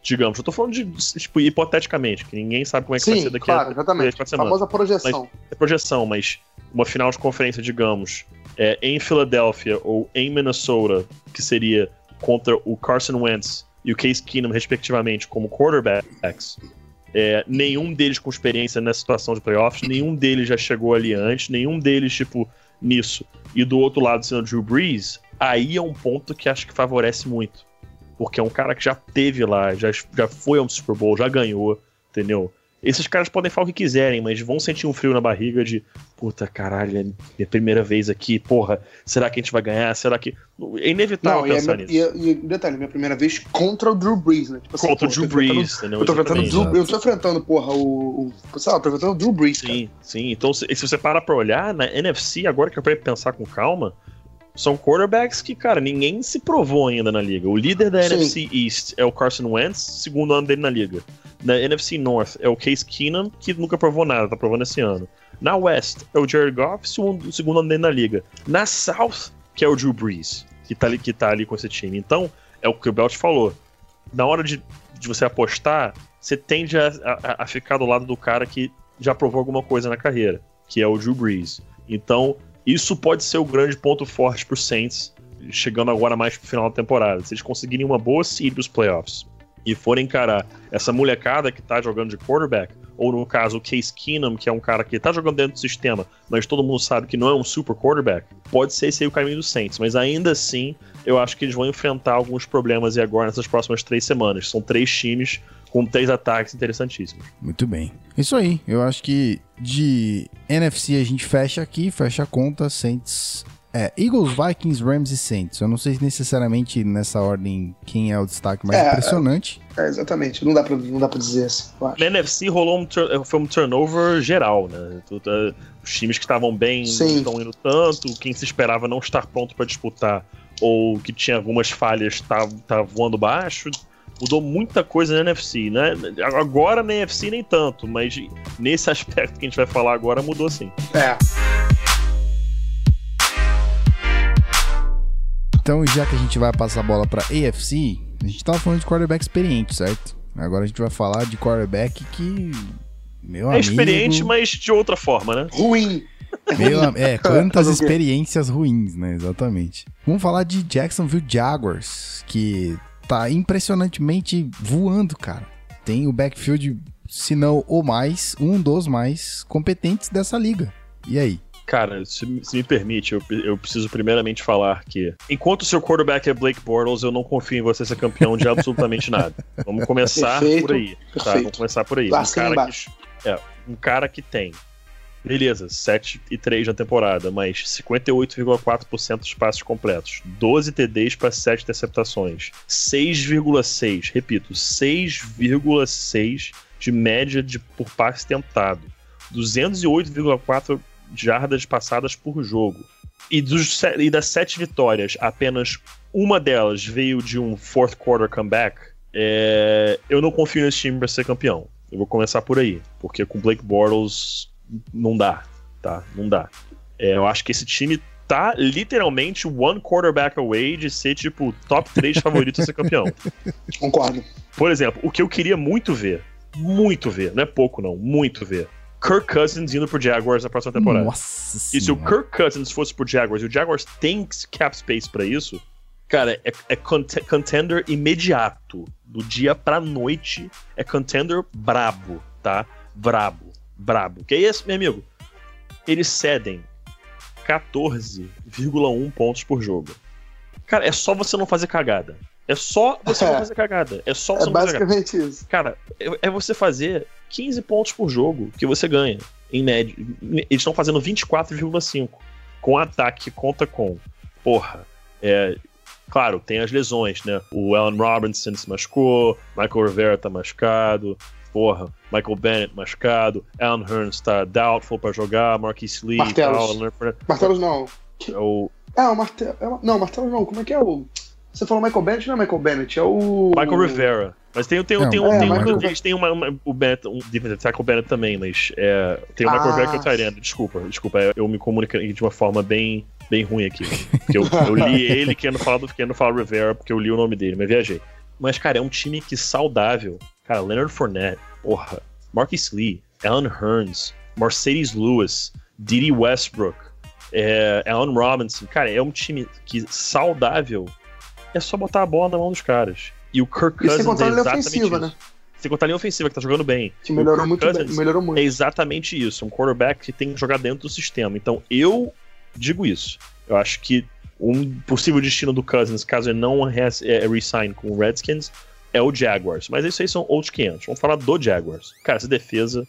digamos, eu tô falando de, tipo, hipoteticamente, que ninguém sabe como é que Sim, vai ser daqui claro, a exatamente. A famosa projeção. Mas, é projeção, mas uma final de conferência, digamos, é, em Filadélfia ou em Minnesota, que seria contra o Carson Wentz e o Case Keenum, respectivamente, como quarterbacks, é, nenhum deles com experiência nessa situação de playoffs, nenhum deles já chegou ali antes, nenhum deles, tipo, nisso, e do outro lado sendo o Drew Brees, aí é um ponto que acho que favorece muito. Porque é um cara que já teve lá, já, já foi ao Super Bowl, já ganhou, entendeu? Esses caras podem falar o que quiserem, mas vão sentir um frio na barriga de puta caralho, é minha primeira vez aqui, porra, será que a gente vai ganhar? Será que. É inevitável Não, pensar e é, nisso. E, e, detalhe, minha primeira vez contra o Drew Brees, né? Tipo assim, contra o Drew Brees, entendeu? Eu tô enfrentando, Drew, eu tô enfrentando, porra, o. o sei lá, tô enfrentando o Drew Brees. Sim, cara. sim. Então, se, se você parar pra olhar, na NFC, agora que eu pensar com calma, são quarterbacks que, cara, ninguém se provou ainda na liga. O líder da Sim. NFC East é o Carson Wentz, segundo ano dele na liga. Na NFC North é o Case Keenum, que nunca provou nada, tá provando esse ano. Na West é o Jared Goff, segundo, segundo ano dele na liga. Na South, que é o Drew Brees, que tá ali, que tá ali com esse time. Então, é o que o Belt falou. Na hora de, de você apostar, você tende a, a, a ficar do lado do cara que já provou alguma coisa na carreira, que é o Drew Brees. Então, isso pode ser o grande ponto forte pro Saints chegando agora mais pro final da temporada, se eles conseguirem uma boa seed dos playoffs e forem encarar essa molecada que tá jogando de quarterback, ou no caso o Case Keenum, que é um cara que tá jogando dentro do sistema, mas todo mundo sabe que não é um super quarterback, pode ser esse aí o caminho do Saints, mas ainda assim eu acho que eles vão enfrentar alguns problemas e agora nessas próximas três semanas. São três times com três ataques interessantíssimos. Muito bem. Isso aí. Eu acho que de NFC a gente fecha aqui, fecha a conta. Saints. É, Eagles, Vikings, Rams e Saints. Eu não sei necessariamente nessa ordem quem é o destaque mais É, impressionante. É, exatamente. Não dá pra, não dá pra dizer assim. Na NFC rolou um, tur- foi um turnover geral, né? Os times que estavam bem não Sim. estão indo tanto, quem se esperava não estar pronto para disputar ou que tinha algumas falhas tá, tá voando baixo. Mudou muita coisa na NFC, né? Agora na NFC nem tanto, mas nesse [LAUGHS] aspecto que a gente vai falar agora mudou sim. É. Então, já que a gente vai passar a bola pra AFC, a gente tava falando de quarterback experiente, certo? Agora a gente vai falar de quarterback que. Meu É amigo. experiente, mas de outra forma, né? Ruim. Meu, é, [LAUGHS] quantas experiências ruins, né? Exatamente. Vamos falar de Jacksonville Jaguars, que tá impressionantemente voando, cara. Tem o backfield, se não o mais, um dos mais competentes dessa liga. E aí? Cara, se, se me permite, eu, eu preciso primeiramente falar que, enquanto o seu quarterback é Blake Bortles, eu não confio em você ser campeão de absolutamente nada. [LAUGHS] Vamos começar Perfeito, por aí. Tá? perfeito. Vamos começar por aí. Um cara, que, é, um cara que tem, beleza, 7 e 3 na temporada, mas 58,4% dos passes completos, 12 TDs para 7 interceptações, 6,6, repito, 6,6 de média de, por passe tentado, 208,4 jardas passadas por jogo. E, dos, e das sete vitórias, apenas uma delas veio de um fourth quarter comeback. É, eu não confio nesse time para ser campeão. Eu vou começar por aí, porque com Blake Bortles não dá, tá? Não dá. É, eu acho que esse time tá literalmente one quarterback away de ser tipo top 3 [LAUGHS] favoritos a ser campeão. Concordo. Por exemplo, o que eu queria muito ver, muito ver, não é pouco não, muito ver. Kirk Cousins indo pro Jaguars na próxima temporada. Nossa E se o. Kirk Cousins fosse pro Jaguars e o Jaguars tem cap space pra isso, cara, é, é cont- contender imediato. Do dia pra noite é contender brabo, tá? Brabo, brabo. Que é isso, meu amigo? Eles cedem 14,1 pontos por jogo. Cara, é só você não fazer cagada. É só você não É. fazer cagada. É só você É não fazer cagada. basicamente isso. Cara, é é você fazer 15 pontos por jogo que você ganha, em média. Eles estão fazendo 24,5. Com ataque que conta com. Porra, é. Claro, tem as lesões, né? O Allen Robinson se machucou, Michael Rivera tá machucado, porra, Michael Bennett machucado, Alan Hearns tá doubtful pra jogar, Marquis Lee e Martelos. tal, Leonard Fournette, Martelos não. é o É, o Martelo. é Não, Martelo não. Como é que é o. Você falou Michael Bennett? Não é Michael Bennett, é o. Michael Rivera. Mas tem, tem, Não, tem, um, é, tem, um- Michael- eles têm uma, uma- o Bennett, um defensive tackle Bennett também, mas é, tem o Michael Ah. Rivera que é o Tyrande. Desculpa, desculpa, eu me comuniquei de uma forma bem, bem ruim aqui. Porque eu, eu li [LAUGHS] ele querendo falar, do, querendo falar Rivera porque eu li o nome dele, mas viajei. Mas, cara, é um time que saudável. Cara, Leonard Fournette, porra, Marcus Lee, Alan Hearns, Mercedes Lewis, Didi Westbrook, é, Alan Robinson. Cara, é um time que saudável é só botar a bola na mão dos caras. E o Kirk E sem Cousins contar é exatamente ofensiva, isso. né? Sem contar a linha ofensiva, que tá jogando bem. Que melhorou muito Cousins bem. Melhorou muito. É exatamente isso. Um quarterback que tem que jogar dentro do sistema. Então, eu digo isso. Eu acho que um possível destino do Cousins, caso ele não é, resign com o Redskins, é o Jaguars. Mas isso aí são outros 500. Vamos falar do Jaguars. Cara, essa defesa,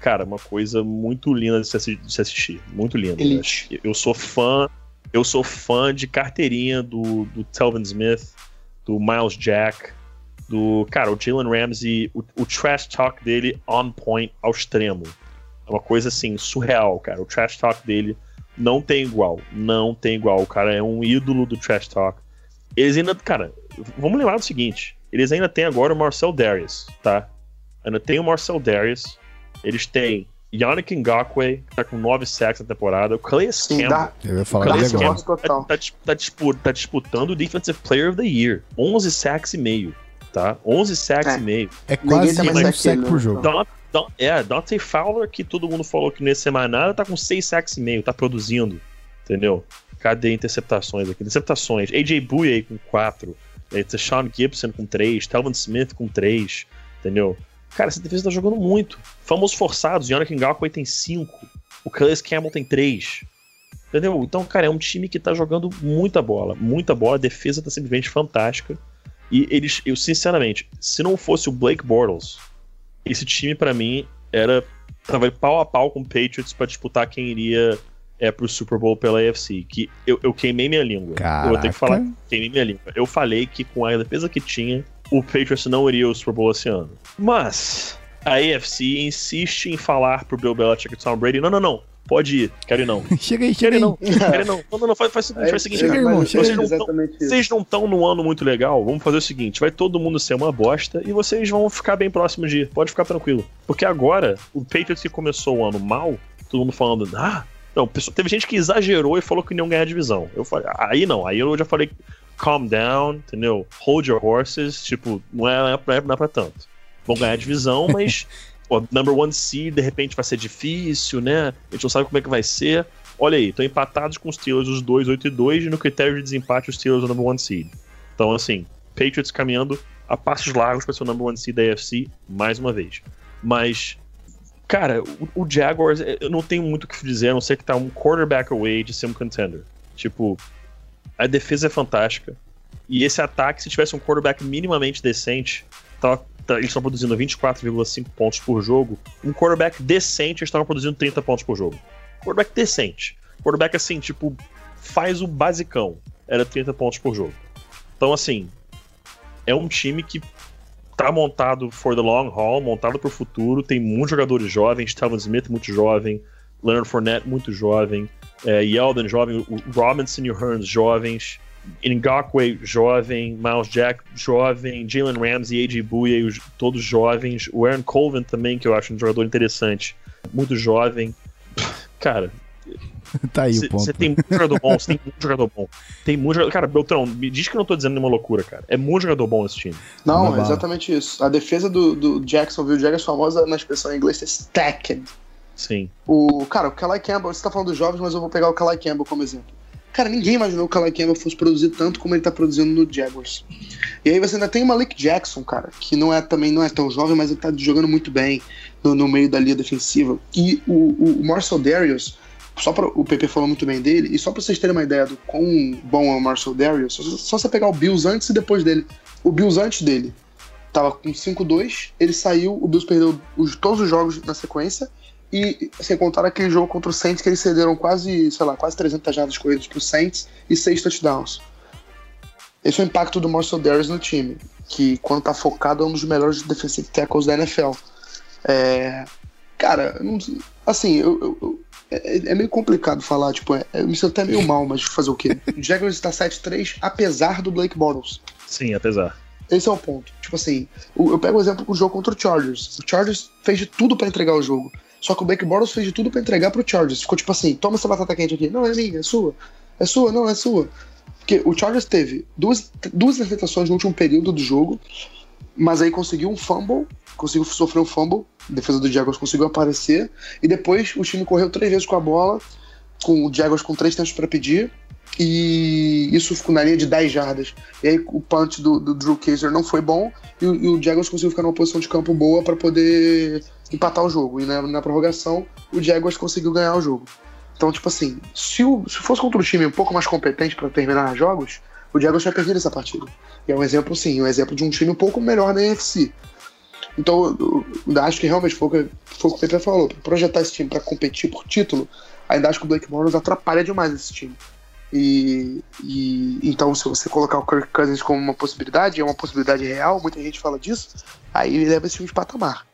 cara, uma coisa muito linda de se, assistir. Muito linda. Elite. Eu sou fã. Eu sou fã de carteirinha do, do Telvin Smith, do Miles Jack, do. Cara, o Jalen Ramsey, o, o trash talk dele on point ao extremo. É uma coisa assim, surreal, cara. O trash talk dele não tem igual. Não tem igual. O cara é um ídolo do trash talk. Eles ainda. Cara, vamos lembrar do seguinte: eles ainda têm agora o Marcel Darius, tá? Ainda tem o Marcel Darius. Eles têm Yannick Ngakwe, que tá com 9 sacks na temporada. O Sim, Campbell. dá. Eu ia falar. Gosto total. Tá, dis- tá dispu- tá disputando o Defensive Player of the Year. 11 sacks e meio, tá? 11 sacks É. e meio. É quase tá mais um sec por jogo. É, Dante Fowler, que todo mundo falou que não ia ser mais nada, tá com 6 sacks e meio, tá produzindo. Entendeu? Cadê interceptações aqui? Interceptações. AJ Bouye com 4. É, Sean Gibson com 3. Telvin Smith com 3. Entendeu? Cara, essa defesa tá jogando muito. Famos forçados. Yannick Ngakwe tem 5. O Calais Campbell tem 3. Entendeu? Então, cara, é um time que tá jogando muita bola. Muita bola. A defesa tá simplesmente fantástica. E eles, eu sinceramente, se não fosse o Blake Bortles, esse time para mim era tava pau a pau com o Patriots para disputar quem iria é pro Super Bowl pela AFC, que eu, eu queimei minha língua. Caraca. Eu vou ter que falar, queimei minha língua. Eu falei que com a defesa que tinha, o Patriots não iria ao Super Bowl esse ano. Mas a AFC insiste em falar pro Bill Belichick e Tom Brady, não, não, não, pode ir, quero ir não. [LAUGHS] chega aí, Quero chega ir aí. não, quero ir não. Não, não, não, faz, faz, o seguinte, faz o seguinte, chega, irmão, chega, Vocês não estão num ano muito legal, vamos fazer o seguinte: vai todo mundo ser uma bosta e vocês vão ficar bem próximo de ir. Pode ficar tranquilo. Porque agora, o Patriots que começou o ano mal, todo mundo falando, ah, não, teve gente que exagerou e falou que não ganhar a divisão. Eu falei, aí não, aí eu já falei, calm down, entendeu? Hold your horses, tipo, não é, não é, pra- não é pra tanto. Vão ganhar a divisão, [LAUGHS] mas o number one seed de repente vai ser difícil, né? A gente não sabe como é que vai ser. Olha aí, estão empatados com os Steelers, os dois 8 e 2, e no critério de desempate, os Steelers o number one seed. Então, assim, Patriots caminhando a passos largos para ser o number one seed da AFC, mais uma vez. Mas, cara, o, o Jaguars, eh, eu não tenho muito o que dizer, a não ser que tá um quarterback away de ser um contender. Tipo, a defesa é fantástica. E esse ataque, se tivesse um quarterback minimamente decente, tava- tá- eles estão produzindo 24,5 pontos por jogo. Um quarterback decente, eles estavam produzindo 30 pontos por jogo. Quarterback decente. Quarterback assim, tipo, faz o basicão. Era 30 pontos por jogo. Então, assim, é um time que tá montado for the long haul, montado pro futuro. Tem muitos jogadores jovens, Talvin Smith muito jovem, Leonard Fournette muito jovem, é, Yeldon jovem, Robinson e Hearns jovens, Ngakwe jovem, Miles Jack jovem, Jalen Ramsey, AJ Bouye, os- todos jovens, o Aaron Colvin também, que eu acho um jogador interessante, muito jovem. Cara, [LAUGHS] Tá aí o ponto. você tem muito jogador bom, [LAUGHS] você tem muito jogador bom. Tem muito jogador. Cara, Beltrão, me diz que eu não tô dizendo nenhuma loucura, cara. É muito jogador bom esse time. Não, é exatamente isso. A defesa do, do Jacksonville Jaguars, famosa na expressão em inglês, é stacked. Sim. O, cara, o Kalai Campbell, você tá falando dos jovens, mas eu vou pegar o Kalai Campbell como exemplo. Cara, ninguém imaginou que o Kalai Campbell fosse produzir tanto como ele tá produzindo no Jaguars. E aí você ainda tem o Malik Jackson, cara, que não é também não é tão jovem, mas ele tá jogando muito bem no, no meio da linha defensiva. E o, o, o Marcel Darius, só pra, o PP falou muito bem dele, e só pra vocês terem uma ideia do quão bom é o Marcel Darius, só, só você pegar o Bills antes e depois dele. O Bills antes dele tava com 5-2, ele saiu, o Bills perdeu os- todos os jogos na sequência, e sem contar aquele jogo contra o Saints que eles cederam quase, sei lá, quase 300 jardas corridas pro Saints e 6 touchdowns. Esse é o impacto do Marcel Darius no time, que quando tá focado é um dos melhores defensive tackles da NFL. É, cara, assim, eu- eu- é, é meio complicado falar, tipo, é- eu me sinto até meio mal, mas fazer o quê? [LAUGHS] O Jaguars está 7-3 apesar do Blake Bortles. Sim, apesar. Esse é o ponto. Tipo assim, eu pego o exemplo do jogo contra o Chargers. O Chargers fez de tudo pra entregar o jogo. Só que o Blake Bortles fez de tudo pra entregar pro Chargers. Ficou tipo assim, toma essa batata quente aqui. Não, é minha, é sua. É sua, não, é sua. Porque o Chargers teve duas, duas interceptações no último período do jogo, mas aí conseguiu um fumble, conseguiu sofrer um fumble, defesa do Jaguars conseguiu aparecer, e depois o time correu três vezes com a bola, com o Jaguars com três tempos pra pedir, e isso ficou na linha de 10 jardas. E aí o punch do, do Drew Kaiser não foi bom, e, o- e o Jaguars conseguiu ficar numa posição de campo boa para poder empatar o jogo. E na, na prorrogação, o Jaguars conseguiu ganhar o jogo. Então, tipo assim, se, o- se fosse contra um time um pouco mais competente para terminar jogos, o Jaguars tinha perdido essa partida. E é um exemplo, sim, um exemplo de um time um pouco melhor na NFC. Então, eu, eu acho que realmente foi o que, foi o que o Pepe falou. Projetar esse time para competir por título, ainda acho que o Blake Bortles atrapalha demais esse time. E, e então, se você colocar o Kirk Cousins como uma possibilidade, é uma possibilidade real, muita gente fala disso, aí ele leva esse time de patamar.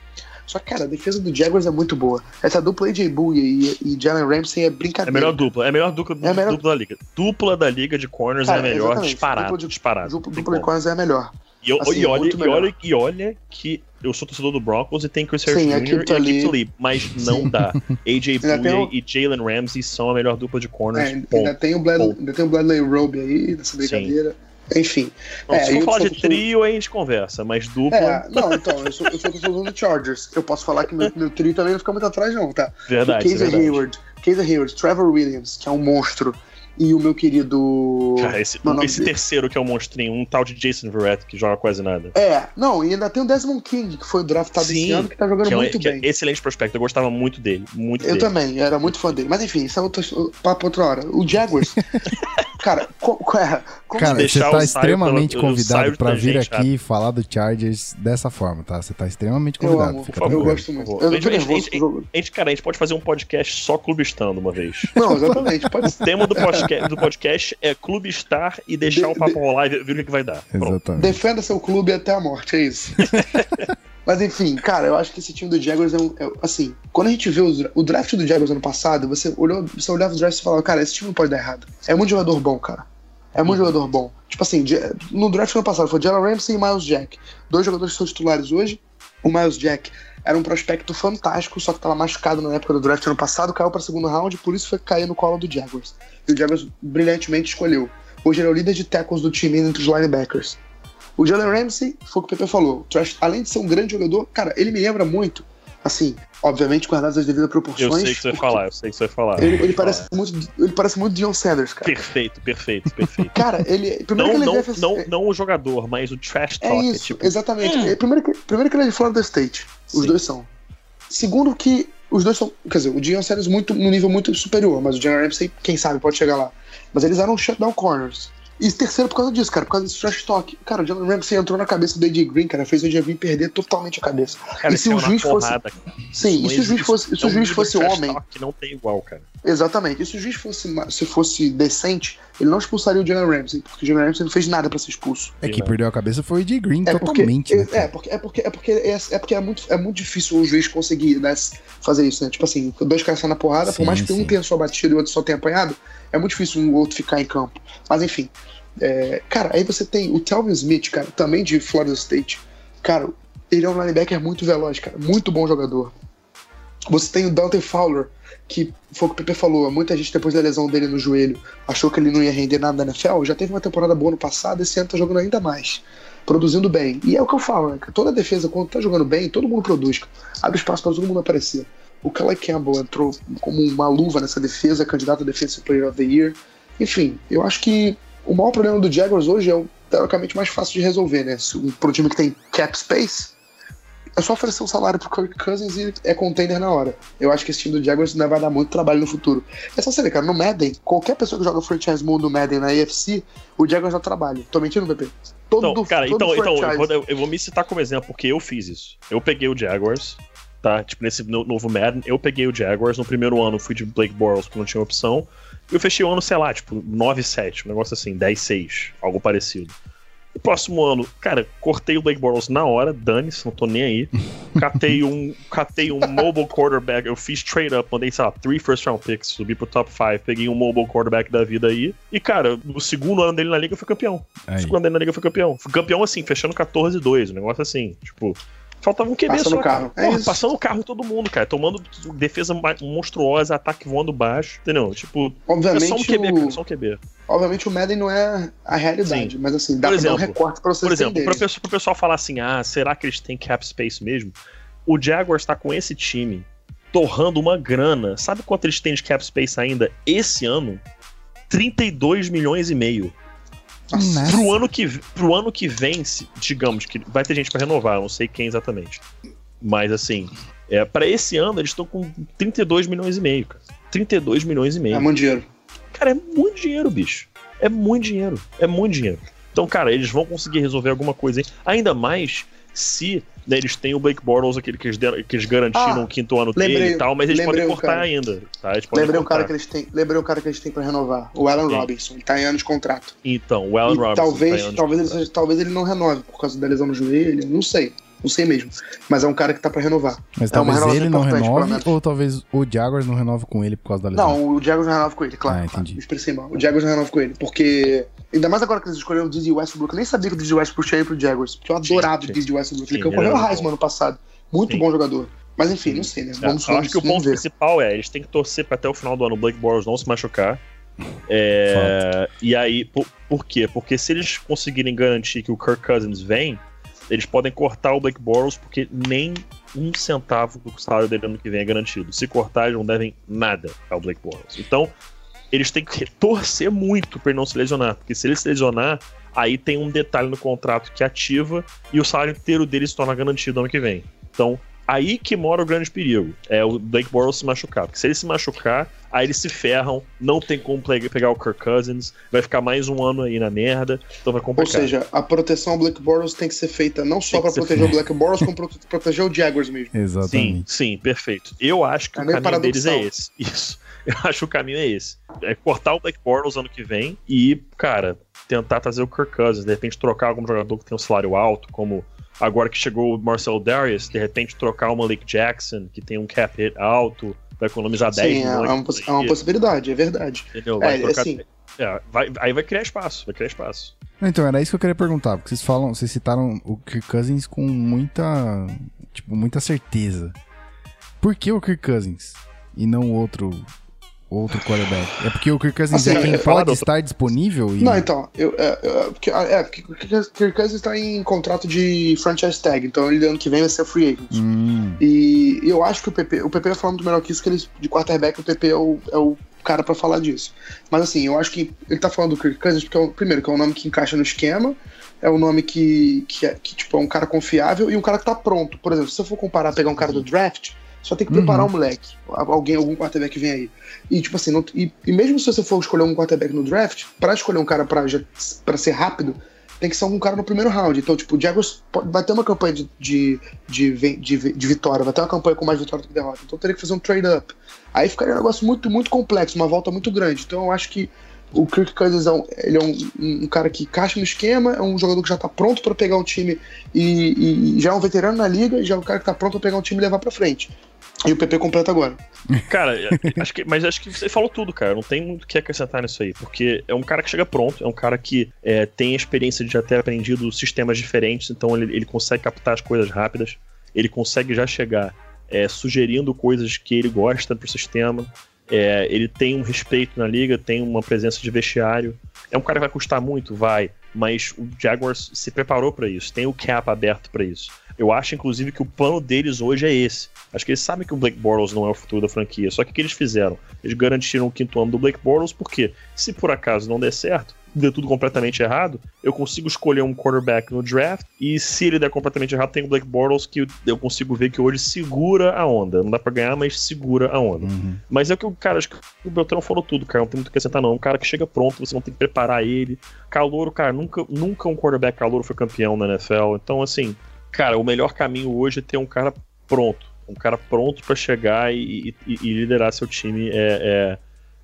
Só que, cara, a defesa do Jaguars é muito boa. Essa dupla AJ Bouye e, e Jalen Ramsey é É brincadeira. a melhor dupla. É a melhor dupla, É a melhor- dupla da liga. Dupla da liga de corners Cara, é a melhor disparado. Dupla de- disparado. Dupla, dupla de. Cousins é a melhor. E, eu- assim, e olha, e, olha, e olha que eu sou torcedor do Broncos e tem Chris Harris Sim, Jr. E Aqib Talib. Mas não dá. [LAUGHS] AJ Bouye o- e Jalen Ramsey são a melhor dupla de corners. É, ponto. ainda, tem o Blad, ainda tem o Bradley Roby aí, nessa brincadeira. Enfim. Não, é, se for falar de trio, aí a gente conversa, mas dupla, É, não, então, eu sou, eu sou torcedor do Chargers. Eu posso falar que meu, meu trio também não fica muito atrás, não, tá? verdade. é Casey verdade. Hayward, Casey Hayward, Trevor Williams, que é um monstro, e o meu querido. Cara, esse, esse terceiro que é o um monstrinho, um tal de Jason Verrett que joga quase nada. É, não, e ainda tem o Desmond King, que foi draftado Sim, esse ano, que tá jogando que é, muito que é bem. É excelente prospecto, eu gostava muito dele. Muito eu dele. também, era muito fã dele. Mas enfim, isso é outro papo outra hora. O Jaguars. [LAUGHS] cara, co, é, cara você tá extremamente pela, convidado para vir aqui falar do Chargers dessa forma, tá? Você tá extremamente convidado. Eu, amo, por favor, eu gosto muito. Eu, a, gente, a, gente, a, gente, cara, a gente pode fazer um podcast só clubistando uma vez. [LAUGHS] Não, exatamente. Pode... O tema do podcast, do podcast é clubistar e deixar de, o papo de... rolar e ver, o que, vai dar. Exatamente. Defenda seu clube até a morte, é isso. [LAUGHS] Mas enfim, cara, eu acho que esse time do Jaguars é, um, é assim, quando a gente vê o, o, draft do Jaguars ano passado, você olhou, você olhava o draft e falava, cara, esse time não pode dar errado. É muito jogador bom, cara. É muito uhum. jogador bom. Tipo assim, no draft do ano passado foi Jalen Ramsey e Miles Jack. Dois jogadores que são titulares hoje. O Miles Jack era um prospecto fantástico, só que estava machucado na época do draft ano passado, caiu para segundo round, por isso foi cair no colo do Jaguars. E o Jaguars brilhantemente escolheu. Hoje ele é o líder de tackles do time entre os linebackers. O Jalen Ramsey, foi o que o Pepe falou, além de ser um grande jogador, cara, ele me lembra muito assim, obviamente guardadas as devidas proporções. Eu sei que você vai falar, eu sei que você vai falar. Ele, ele parece, muito, ele parece muito Dion Sanders, cara. Perfeito, perfeito, perfeito. cara, ele. Primeiro não, que ele não, não, não o jogador, mas o trash é talk. É isso, tipo... exatamente. Hum. Primeiro, que, primeiro que ele é de Florida State. Os Sim. dois são. Segundo que os dois são. Quer dizer, o Dion Sanders muito, num nível muito superior, mas o Jalen Ramsey, quem sabe, pode chegar lá. Mas eles eram shutdown corners. E terceiro por causa disso, cara, por causa desse trash talk. Cara, o Jalen Ramsey entrou na cabeça do AJ Green, cara, fez o AJ Green perder totalmente a cabeça. E se o juiz fosse. Sim, e se o juiz fosse, se o juiz fosse homem. Que não tem igual, cara. Exatamente. E se o juiz fosse, se fosse decente, ele não expulsaria o Jalen Ramsey, porque o Jalen Ramsey não fez nada pra ser expulso. É que perdeu a cabeça foi o AJ Green é totalmente. Porque, né? é, porque, é porque, é porque, é, é porque é, muito, é muito difícil o juiz conseguir né, fazer isso, né? Tipo assim, dois caras na porrada, sim, por mais que sim. um tenha só batido e o outro só tenha apanhado, é muito difícil um outro ficar em campo. Mas enfim. É, cara, aí você tem o Telvin Smith, cara, também de Florida State. Cara, ele é um linebacker muito veloz, cara, muito bom jogador. Você tem o Dante Fowler, que foi o que o Pepe falou, muita gente depois da lesão dele no joelho achou que ele não ia render nada na NFL, já teve uma temporada boa no passado, esse ano tá jogando ainda mais, produzindo bem. E é o que eu falo, né? Toda defesa, quando tá jogando bem, todo mundo produz, abre espaço para todo mundo aparecer. O Kelly Campbell entrou como uma luva nessa defesa, candidato a Defensive Player of the Year. Enfim, eu acho que o maior problema do Jaguars hoje é o teoricamente mais fácil de resolver, né? Para um time que tem cap space, é só oferecer um salário pro Kirk Cousins e é contender na hora. Eu acho que esse time do Jaguars ainda vai dar muito trabalho no futuro. É só você ver, cara, no Madden, qualquer pessoa que joga franchise mode no Madden na AFC, o Jaguars dá trabalho. Tô mentindo, PP? Todo então, cara, todo então, então eu, vou, eu vou me citar como exemplo, porque eu fiz isso. Eu peguei o Jaguars, tá? Tipo, nesse novo Madden, eu peguei o Jaguars. No primeiro ano fui de Blake Bortles, porque não tinha opção. Eu fechei o ano, sei lá, tipo, 9-7, um negócio assim, 10-6, algo parecido. No próximo ano, cara, cortei o Blake Bortles na hora, dane-se, não tô nem aí. Catei um, catei um mobile quarterback, eu fiz trade up, mandei, sei lá, 3 first round picks, subi pro top 5, peguei um mobile quarterback da vida aí. E, cara, no segundo ano dele na liga, eu fui campeão. Aí. No segundo ano dele na liga, eu fui campeão. Fui campeão assim, fechando 14-2, um negócio assim, tipo. Faltava um QB passando só. O carro. É Porra, passando o carro todo mundo, cara. Tomando defesa monstruosa, ataque voando baixo, entendeu? Tipo, obviamente, é só um QB, o... cara, só um QB. Obviamente o Madden não é a realidade, Sim. mas assim, dá por exemplo, pra dar um recorte pra você Por exemplo, pro pessoal, pro pessoal falar assim, ah, será que eles têm cap space mesmo? O Jaguars tá com esse time torrando uma grana. Sabe quanto eles têm de cap space ainda esse ano? 32 milhões e meio. Nossa. Pro ano, que, pro ano que vem, digamos que vai ter gente para renovar, não sei quem exatamente. Mas assim, é, para esse ano eles estão com 32 milhões e meio, cara. 32 milhões e meio. É muito dinheiro. Cara, é muito dinheiro, bicho. É muito dinheiro. É muito dinheiro. Então, cara, eles vão conseguir resolver alguma coisa aí. Ainda mais se né, eles têm o Blake Bortles, aquele que eles, deram, que eles garantiram ah, o quinto ano lembrei, dele e tal, mas eles podem cortar ainda. Tá? Eles lembrei, um cara que eles têm, lembrei um cara que eles têm pra renovar, o Alan Sim. Robinson. Ele tá em anos de contrato. Então, o Alan e Robinson. Talvez, tá talvez, ele, talvez ele não renove por causa da lesão no joelho, não sei. Não sei mesmo. Mas é um cara que tá pra renovar. Mas é talvez ele não renove ou talvez o Jaguars não renove com ele por causa da lesão? Não, o Jaguars não renova com ele, claro. Ah, entendi. Claro, expressei mal. O Jaguars não renova com ele, porque... Ainda mais agora que eles escolheram o Dizzy Westbrook. Eu nem sabia que o Dizzy Westbrook tinha ido pro Jaguars, porque eu adorava o Dizzy Westbrook. Ele correu o Heisman ano passado. Muito Sim. bom jogador. Mas enfim, não sei, né? Vamos, é, eu acho que o ponto ver. principal é, eles têm que torcer pra até o final do ano o Blake Bortles não se machucar. É, e aí, por, por quê? Porque se eles conseguirem garantir que o Kirk Cousins vem, eles podem cortar o Blake Bortles porque nem um centavo do salário dele ano que vem é garantido. Se cortar, eles não devem nada ao Blake Bortles. Então, eles têm que torcer muito pra ele não se lesionar. Porque se ele se lesionar, aí tem um detalhe no contrato que ativa e o salário inteiro dele se torna garantido ano que vem. Então, aí que mora o grande perigo. É o Blake Bortles se machucar. Porque se ele se machucar, aí eles se ferram, não tem como pegar o Kirk Cousins, vai ficar mais um ano aí na merda, então vai complicar. Ou seja, a proteção ao Black Bortles tem que ser feita não só para proteger o Black Bortles, como para proteger o Jaguars mesmo. Exatamente. Sim, sim, perfeito. Eu acho que é o caminho deles é esse. Isso. [LAUGHS] Eu acho que o caminho é esse. É cortar o Black Bortles ano que vem e, cara, tentar trazer o Kirk Cousins, de repente trocar algum jogador que tem um salário alto, como agora que chegou o Marcel Darius, de repente trocar o Malik Jackson, que tem um cap hit alto, vai economizar 10 Sim, milhões. É uma, é uma possibilidade, é verdade. Entendeu? Vai é, trocar, assim... é, vai, aí vai criar espaço, vai criar espaço. Então, era isso que eu queria perguntar, porque vocês falam, vocês citaram o Kirk Cousins com muita, tipo, muita certeza. Por que o Kirk Cousins e não outro outro quarterback? É porque o Kirk Cousins assim, é quem é, pode estar disponível? E... Não, então, eu, é, é, porque, é, porque o Kirk Cousins está em contrato de franchise tag, então ele ano que vem vai ser free agent. Hum. E eu acho que o PP, o PP falando melhor que isso, que ele, de quarterback, o PP é o, é o cara para falar disso. Mas assim, eu acho que ele tá falando do Kirk Cousins porque, é o, primeiro, que é um nome que encaixa no esquema, é um nome que, que, é, que tipo, é um cara confiável e um cara que tá pronto. Por exemplo, se você for comparar, pegar um cara do draft, só tem que preparar uhum. um moleque. Alguém, algum quarterback vem aí. E, tipo assim, não, e, e, mesmo se você for escolher um quarterback no draft, para escolher um cara para ser rápido, tem que ser um cara no primeiro round. Então, tipo, o Jaguars vai ter uma campanha de, de, de, de, de vitória, vai ter uma campanha com mais vitória do que derrota. Então, teria que fazer um trade-up. Aí ficaria um negócio muito, muito complexo, uma volta muito grande. Então, eu acho que o Kirk Cousins é um, ele é um, um, cara que encaixa no esquema, é um jogador que já está pronto para pegar um time e, e, já é um veterano na liga, e já é um cara que está pronto para pegar um time e levar para frente. E o PP completa agora. Cara, [LAUGHS] é, acho que, mas acho que você falou tudo, cara. Não tem muito o que acrescentar nisso aí. Porque é um cara que chega pronto, é um cara que é, tem a experiência de já ter aprendido sistemas diferentes, então ele, ele consegue captar as coisas rápidas, ele consegue já chegar é, sugerindo coisas que ele gosta pro sistema. É, ele tem um respeito na liga, tem uma presença de vestiário. É um cara que vai custar muito, vai, mas o Jaguars se preparou para isso, tem o cap aberto para isso. Eu acho, inclusive, que o plano deles hoje é esse. Acho que eles sabem que o Blake Bortles não é o futuro da franquia. Só que o que eles fizeram? Eles garantiram o quinto ano do Blake Bortles, porque se por acaso não der certo, deu tudo completamente errado, eu consigo escolher um quarterback no draft e se ele der completamente errado, tem o Blake Bortles que eu consigo ver que hoje segura a onda. Não dá pra ganhar, mas segura a onda. Uhum. Mas é o que o cara, acho que o Beltrão falou tudo, cara. Não tem muito o que acrescentar, não. Um cara que chega pronto, você não tem que preparar ele. Calouro, cara, nunca, nunca um quarterback calouro foi campeão na NFL. Então, assim, cara, o melhor caminho hoje é ter um cara pronto. Um cara pronto para chegar e, e, e, liderar seu time é,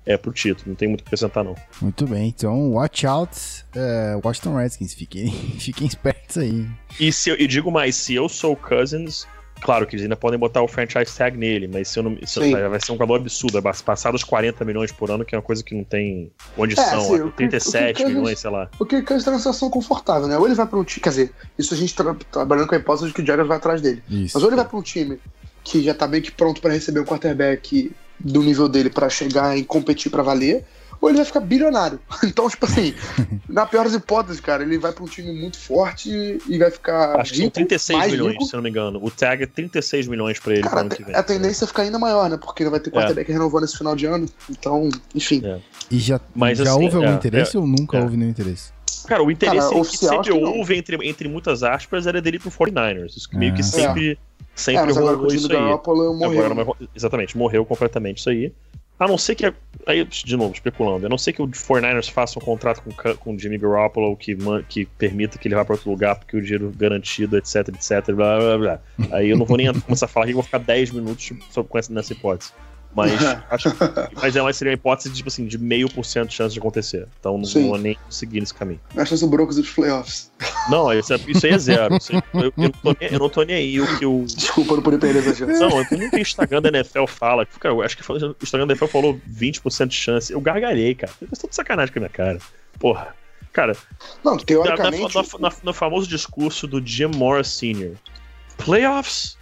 é, é pro título. Não tem muito o que acrescentar, não. Muito bem. Então, watch out, uh, Washington Redskins. Fiquem, [LAUGHS] fiquem espertos aí. E, se eu, e digo mais, se eu sou o Cousins, Claro que eles ainda podem botar o franchise tag nele, mas se eu não, se eu, vai ser um valor absurdo. É passar dos 40 milhões por ano, que é uma coisa que não tem condição. É, assim, 37 milhões, sei lá. O que está numa situação confortável, né? Ou ele vai para um time. Quer dizer, isso a gente tá trabalhando com a hipótese de que o Jaguars vai atrás dele. Isso. Mas ou ele vai para um time que já tá meio que pronto para receber um quarterback do nível dele para chegar e competir para valer ou ele vai ficar bilionário. [LAUGHS] Então, tipo assim, na pior das hipóteses, cara, ele vai pra um time muito forte e vai ficar. Acho rico, que são 36 milhões, rico. se não me engano. O tag é 36 milhões pra ele cara, ano que vem. A tendência é ficar ainda maior, né? Porque vai ter é. quarterback é. renovando esse final de ano. Então, enfim. É. E já, Mas, já assim, houve algum é, interesse é, ou nunca houve nenhum interesse? Cara, o interesse cara, que sempre houve, entre, entre muitas aspas, era dele pro 49ers. Isso que meio que ah. sempre, sempre rolou isso aí. Morreu. Agora, exatamente, morreu completamente isso aí. A não ser que. Aí, de novo, especulando. A não ser que o 49ers faça um contrato com, com o Jimmy Garoppolo que, que permita que ele vá para outro lugar porque o dinheiro garantido, etc, etc, blá blá blá. Aí eu não vou nem [LAUGHS] começar a falar aqui, vou ficar 10 minutos essa, nessa hipótese. Mas, [LAUGHS] acho, mas ela seria uma hipótese de, tipo assim, de meio por cento de chance de acontecer. Então não Sim. vou nem seguir nesse caminho. A chance do Broncos dos playoffs. Não, isso, é, isso aí é zero. eu, eu, eu, tô, eu, não tô nem aí o que o. Desculpa, não poder perder essa chance. Não, eu nem o Instagram da NFL fala. Cara, eu acho que o Instagram da NFL falou 20% de chance. Eu gargalhei, cara. Eu tô de sacanagem com a minha cara. Porra. Cara. Não, teoricamente. no famoso discurso do Jim Morris Sr. Playoffs?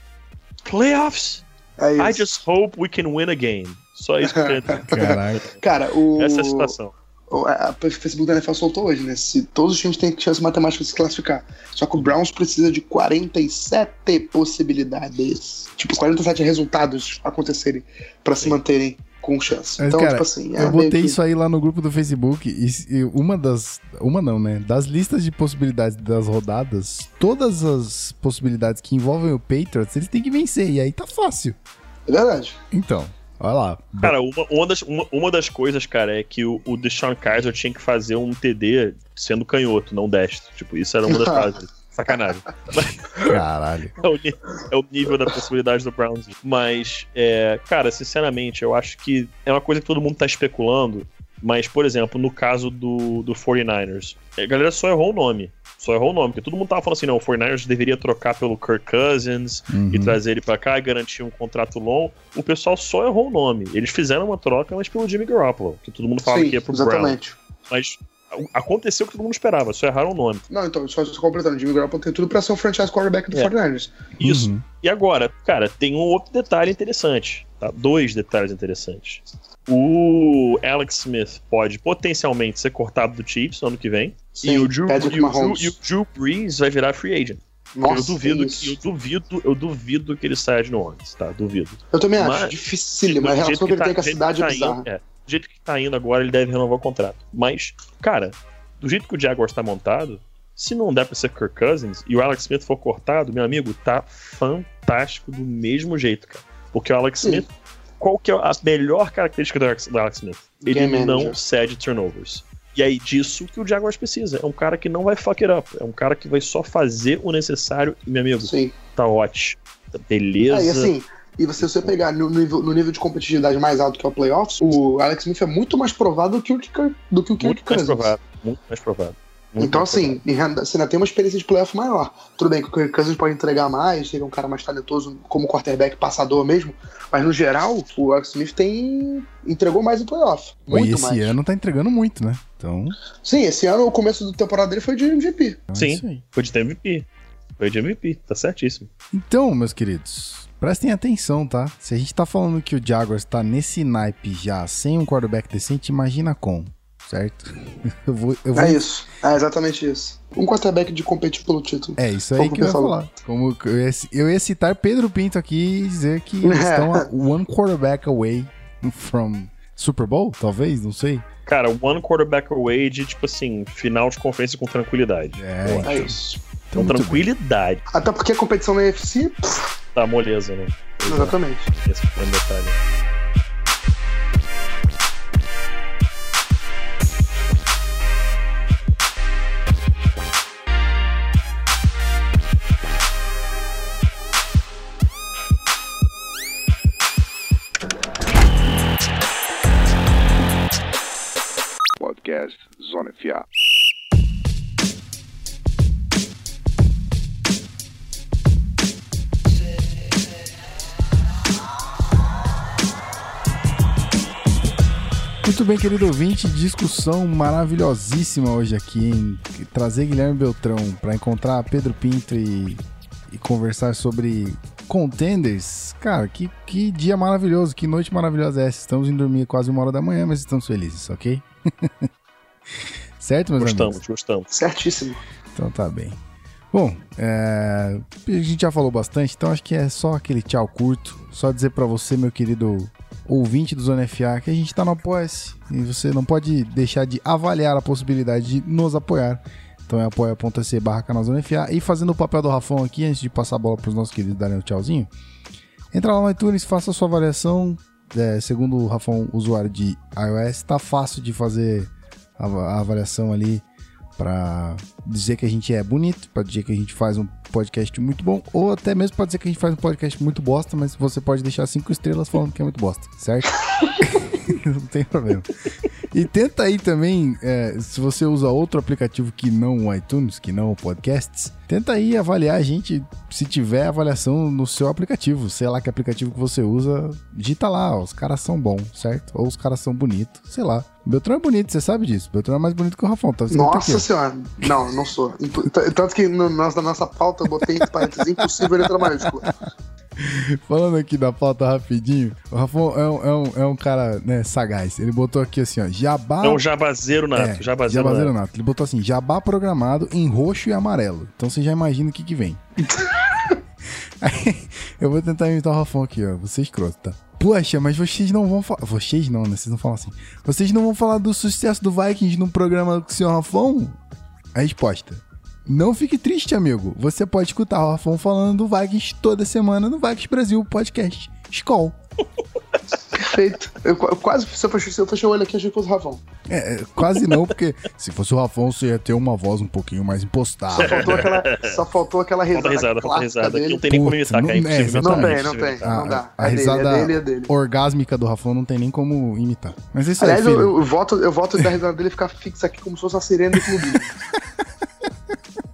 Playoffs? É I just hope we can win a game. Só isso que. [LAUGHS] Cara, o. Essa é a situação. O, a, o Facebook da NFL soltou hoje, né? Se todos os times têm chance matemática de se classificar. Só que o Browns precisa de 47 possibilidades. Tipo, 47 resultados acontecerem para se manterem com chance. Mas, então, cara, tipo assim, é eu botei que- isso aí lá no grupo do Facebook e, e uma das. Uma não, né? Das listas de possibilidades das rodadas, todas as possibilidades que envolvem o Patriots, eles têm que vencer. E aí tá fácil. É verdade. Então, olha lá. Cara, uma, uma, das, uma, uma das coisas, cara, é que o, o Deshaun Kaiser tinha que fazer um TD sendo canhoto, não destro. Tipo, isso era uma das [LAUGHS] coisas. Sacanagem. Caralho. É o, é o nível da possibilidade do Browns. Mas, é, cara, sinceramente, eu acho que é uma coisa que todo mundo tá especulando. Mas, por exemplo, no caso do, do 49ers, a galera só errou o nome. Só errou o nome, porque todo mundo tava falando assim: não, o 49ers deveria trocar pelo Kirk Cousins Uhum. e trazer ele pra cá e garantir um contrato longo. O pessoal só errou o nome. Eles fizeram uma troca, mas pelo Jimmy Garoppolo, que todo mundo falava Sim, que ia pro Brown. exatamente. Mas a- aconteceu o que todo mundo esperava, só erraram o nome. Não, então, só, só completando, Jimmy Garoppolo tem tudo pra ser o franchise quarterback do É. 49ers. Isso. Uhum. E agora, cara, tem um outro detalhe interessante, tá? Dois detalhes interessantes. O Alex Smith pode potencialmente ser cortado do Chiefs no ano que vem. Sim, e, o Drew, Patrick e, o Drew, Mahomes. e o Drew Brees vai virar free agent. Nossa, eu duvido, é que, eu duvido, eu duvido que ele saia de New Orleans, tá? Duvido. Eu também acho Mas- dificílimo. A Do relação jeito que ele tá- tem com a cidade que é tá bizarra. indo- é, do jeito que tá indo agora, ele deve renovar o contrato. Mas, cara, do jeito que o Jaguars tá montado, se não der pra ser Kirk Cousins e o Alex Smith for cortado, meu amigo, tá fantástico do mesmo jeito, cara. Porque o Alex Sim. Smith, qual que é a melhor característica do Alex, do Alex Smith? Ele Game não manager. cede turnovers. E aí, disso que o Jaguars precisa. É um cara que não vai fuck it up. É um cara que vai só fazer o necessário. E, meu amigo, Sim. tá ótimo. Beleza. É, e assim, e você, se você pegar no nível, no nível de competitividade mais alto que é o playoffs, o Alex Smith é muito mais provável do que o Kirk, do que o Kirk muito mais Cousins. provável. Muito mais provável. Muito Então, mais assim, renda- você ainda tem uma experiência de playoff maior. Tudo bem que o Kirk Cousins pode entregar mais, ele é um cara mais talentoso como quarterback passador mesmo, mas no geral, o Alex Smith tem entregou mais em playoff. e Muito esse mais. ano tá entregando muito, né? Então, Sim, esse ano o começo da temporada dele foi de MVP. então é Sim. aí. Foi de MVP. Foi de MVP, tá certíssimo. Então, meus queridos, prestem atenção, tá? Se a gente tá falando que o Jaguars tá nesse naipe já sem um quarterback decente, imagina com, certo? [LAUGHS] Eu vou, eu vou É isso. É exatamente isso. Um quarterback de competir pelo título. É isso aí Como que eu ia falar. Como eu ia, eu ia citar Pedro Pinto aqui e dizer que [LAUGHS] eles estão a one quarterback away from Super Bowl, talvez, não sei. Cara, one quarterback away de, tipo assim, final de conferência com tranquilidade. É, É isso. então, com muito bem. tranquilidade. Até porque a competição na UFC, pff, Tá moleza, né? exatamente. Esse foi um detalhe. Bem, querido ouvinte, discussão maravilhosíssima hoje aqui, em trazer Guilherme Beltrão para encontrar Pedro Pinto e, e conversar sobre contenders. Cara, que, que dia maravilhoso, que noite maravilhosa é essa. Estamos indo dormir quase uma hora da manhã, mas estamos felizes, ok? [LAUGHS] certo, meus Gostamos, amigos? gostamos. Certíssimo. Então tá bem. Bom, é, a gente já falou bastante, então acho que é só aquele tchau curto. Só dizer pra você, meu querido ouvinte do Zona FA, que a gente tá no Apoia-se e você não pode deixar de avaliar a possibilidade de nos apoiar. Então é apoia.se barra canal Zona FA. E fazendo o papel do Rafão aqui, antes de passar a bola pros nossos queridos darem o tchauzinho, entra lá no iTunes, faça a sua avaliação. É, segundo o Rafão, usuário de iOS, tá fácil de fazer a, avaliação ali pra dizer que a gente é bonito, pra dizer que a gente faz um podcast muito bom, ou até mesmo pra dizer que a gente faz um podcast muito bosta, mas você pode deixar cinco estrelas falando que é muito bosta, certo? [LAUGHS] [LAUGHS] não tem problema. E tenta aí também, é, se você usa outro aplicativo que não o iTunes, que não o Podcasts, tenta aí avaliar a gente se tiver avaliação no seu aplicativo. Sei lá que aplicativo que você usa, digita lá, ó, os caras são bons, certo? Ou os caras são bonitos, sei lá. Beltrão é bonito, você sabe disso. Beltrão é mais bonito que o Rafão, tá Nossa aqui, senhora. Não, não sou. Tanto que no, na na nossa pauta eu botei entre parênteses impossível letra maiúscula. Falando aqui da pauta rapidinho, o Rafão é um, é um, é um cara, né, sagaz. Ele botou aqui assim, ó, jabá... É um jabazeiro nato. É, jabazeiro, jabazeiro nato. nato. Ele botou assim, jabá programado em roxo e amarelo. Então você já imagina o que que vem. [LAUGHS] Aí, eu vou tentar imitar o Rafão aqui, ó. Você é escroto, tá? Poxa, mas vocês não vão falar. Vocês não, né? Vocês não falam assim. Vocês não vão falar do sucesso do Vikings no programa com o senhor Rafão? A resposta. Não fique triste, amigo. Você pode escutar o Rafão falando do Vikings toda semana no Vikings Brasil Podcast. Skol. Perfeito. Eu, eu quase, se eu, fechei, se eu fechei o olho aqui, achei que fosse o Ravão. É, é, quase não, porque se fosse o Rafão, você ia ter uma voz um pouquinho mais Só impostada. faltou aquela, só faltou aquela risada. Falta risada, falta risada. Dele. não tem nem como imitar, cara. É não- é, Não tem, não tem. A, não dá. a é dele, risada é dele, é dele. orgásmica do Rafão não tem nem como imitar. Mas é isso Aliás, aí, eu, eu, voto, eu voto da risada dele ficar fixa aqui como se fosse uma sirene do clube. [LAUGHS]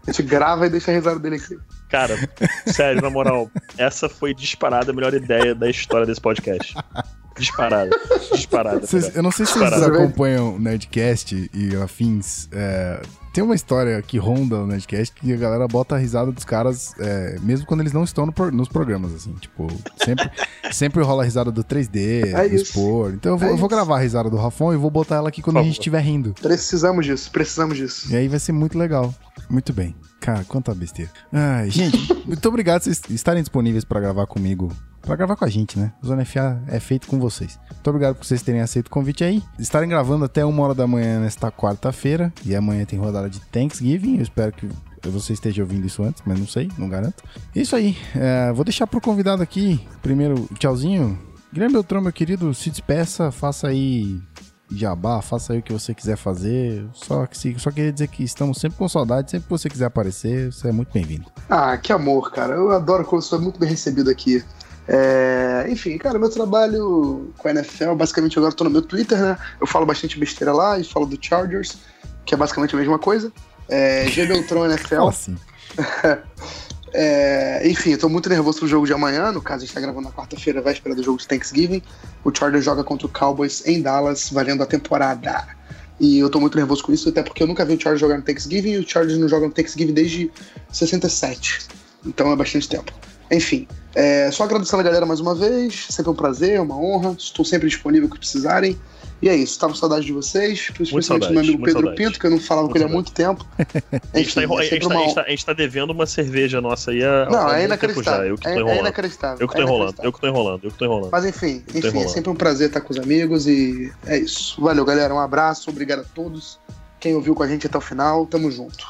A gente grava e deixa a risada dele aqui. Cara, sério, na moral, essa foi disparada a melhor ideia da história desse podcast. Disparada. Disparada. Vocês- cara. eu não sei se vocês Disparada. acompanham o Nerdcast e afins. é, tem uma história que ronda o Nerdcast que a galera bota a risada dos caras, é, mesmo quando eles não estão no pro- nos programas, assim. Tipo, sempre, [LAUGHS] sempre rola a risada do 3D, É do isso. Expor. Então eu vou, É eu vou gravar a risada do Rafão e vou botar ela aqui quando a gente estiver rindo. Precisamos disso, precisamos disso. E aí vai ser muito legal. Muito bem. Cara, quanta besteira. Ai, gente, [LAUGHS] muito obrigado por vocês estarem disponíveis pra gravar comigo. Pra gravar com a gente, né? O Zona FA é feito com vocês. Muito obrigado por vocês terem aceito o convite aí. Estarem gravando até uma hora da manhã nesta quarta-feira. E amanhã tem rodada de Thanksgiving. Eu espero que você esteja ouvindo isso antes, mas não sei, não garanto. É Isso aí. É, vou deixar pro convidado aqui. Primeiro, tchauzinho. Guilherme Beltrão, meu querido, se despeça, faça aí jabá, faça aí o que você quiser fazer. Só, que só queria dizer que estamos sempre com saudade, sempre que você quiser aparecer, você é muito bem-vindo. Ah, que amor, cara. Eu adoro quando sou muito bem recebido aqui. É, enfim, cara, meu trabalho com a NFL, basicamente agora eu tô no meu Twitter, né? Eu falo bastante besteira lá e falo do Chargers, que é basicamente a mesma coisa. É, G Beltrão [LAUGHS] NFL. Assim. [LAUGHS] É, enfim, eu tô muito nervoso pro jogo de amanhã. No caso, a gente tá gravando na quarta-feira, véspera do jogo de Thanksgiving. O Chargers joga contra o Cowboys em Dallas, valendo a temporada. E eu tô muito nervoso com isso, até porque eu nunca vi o Chargers jogar no Thanksgiving e o Chargers não joga no Thanksgiving desde 67. Então é bastante tempo. Enfim, é, só agradecendo a galera mais uma vez. Sempre um prazer, uma honra. Estou sempre disponível que precisarem. E é isso, tava com saudade de vocês, principalmente saudade, do meu amigo Pedro saudade. Pinto, que eu não falava Muito com ele há muito tempo. [LAUGHS] A gente, tá, enro- é a, gente tá, a gente tá- a gente tá devendo uma cerveja nossa aí há, Não, há é inacreditável. Eu que é, tô é enrolando. inacreditável. Eu que tô é enrolando, eu que tô enrolando, eu que tô enrolando. Mas enfim, enfim, é sempre um prazer estar com os amigos e é isso. Valeu, galera. Um abraço, obrigado a todos. Quem ouviu com a gente até o final, tamo junto.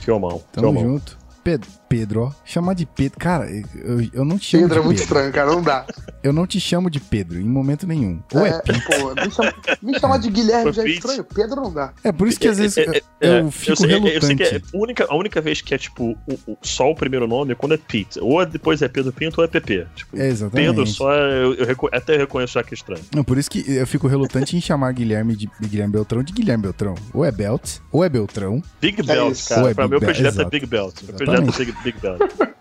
Que Tamo junto. Pedro, Pedro, ó. Chamar de Pedro. Cara, eu, eu não te chamo Pedro é de muito Pedro. estranho, cara. Não dá. Eu não te chamo de Pedro, em momento nenhum. Ou é, Pedro. pô, me, chama- me chamar de Guilherme já é Pete. estranho. Pedro não dá. É por isso que às vezes É, eu, é, eu é, fico sei, relutante. eu sei que é a única, a única vez que é tipo o, o- só o primeiro nome é quando é Pete. Ou é- depois é Pedro Pinto ou é PP. Tipo, É, exatamente. Pedro só eu, eu até eu reconheço já que é estranho. Não, por isso que eu fico relutante em chamar Guilherme de, de Guilherme Beltrão de Guilherme Beltrão. Ou é Belt, ou é Beltrão. Big É Belt, cara. Ou é pra mim o predileto é. Big Belt. O Exatamente. predileto é Big, Big.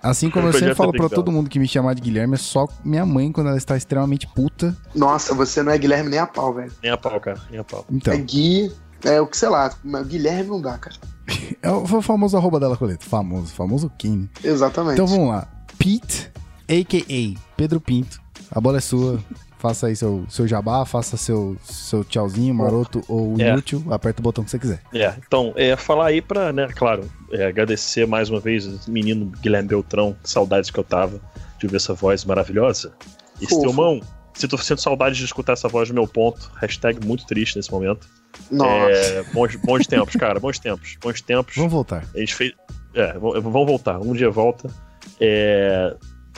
Assim como eu sempre falo pra todo mundo que me chamar de Guilherme, é só minha mãe quando ela está extremamente puta. Nossa, você não é Guilherme nem a pau, velho. Nem a pau, cara. Nem a pau. Então, É Gui. É o que, sei lá, Guilherme não dá, cara. [LAUGHS] é o famoso arroba dela, Coleta. Famoso, famoso Kim. Exatamente. Então vamos lá. Pete, a.k.a. Pedro Pinto. A bola é sua. [LAUGHS] Faça aí seu, seu jabá, faça seu, seu tchauzinho, maroto ou É. inútil. Aperta o botão que você quiser. É, então, é, falar aí pra, né, claro, é, agradecer mais uma vez o menino Guilherme Beltrão, que saudades que eu tava de ouvir essa voz maravilhosa. E. Estelmão, se tô sentindo saudade de escutar essa voz do meu ponto, hashtag muito triste nesse momento. Nossa. É, bons, bons tempos, cara, bons tempos, bons tempos. Vamos voltar. A gente fez. É, vamos voltar, um dia volta. É,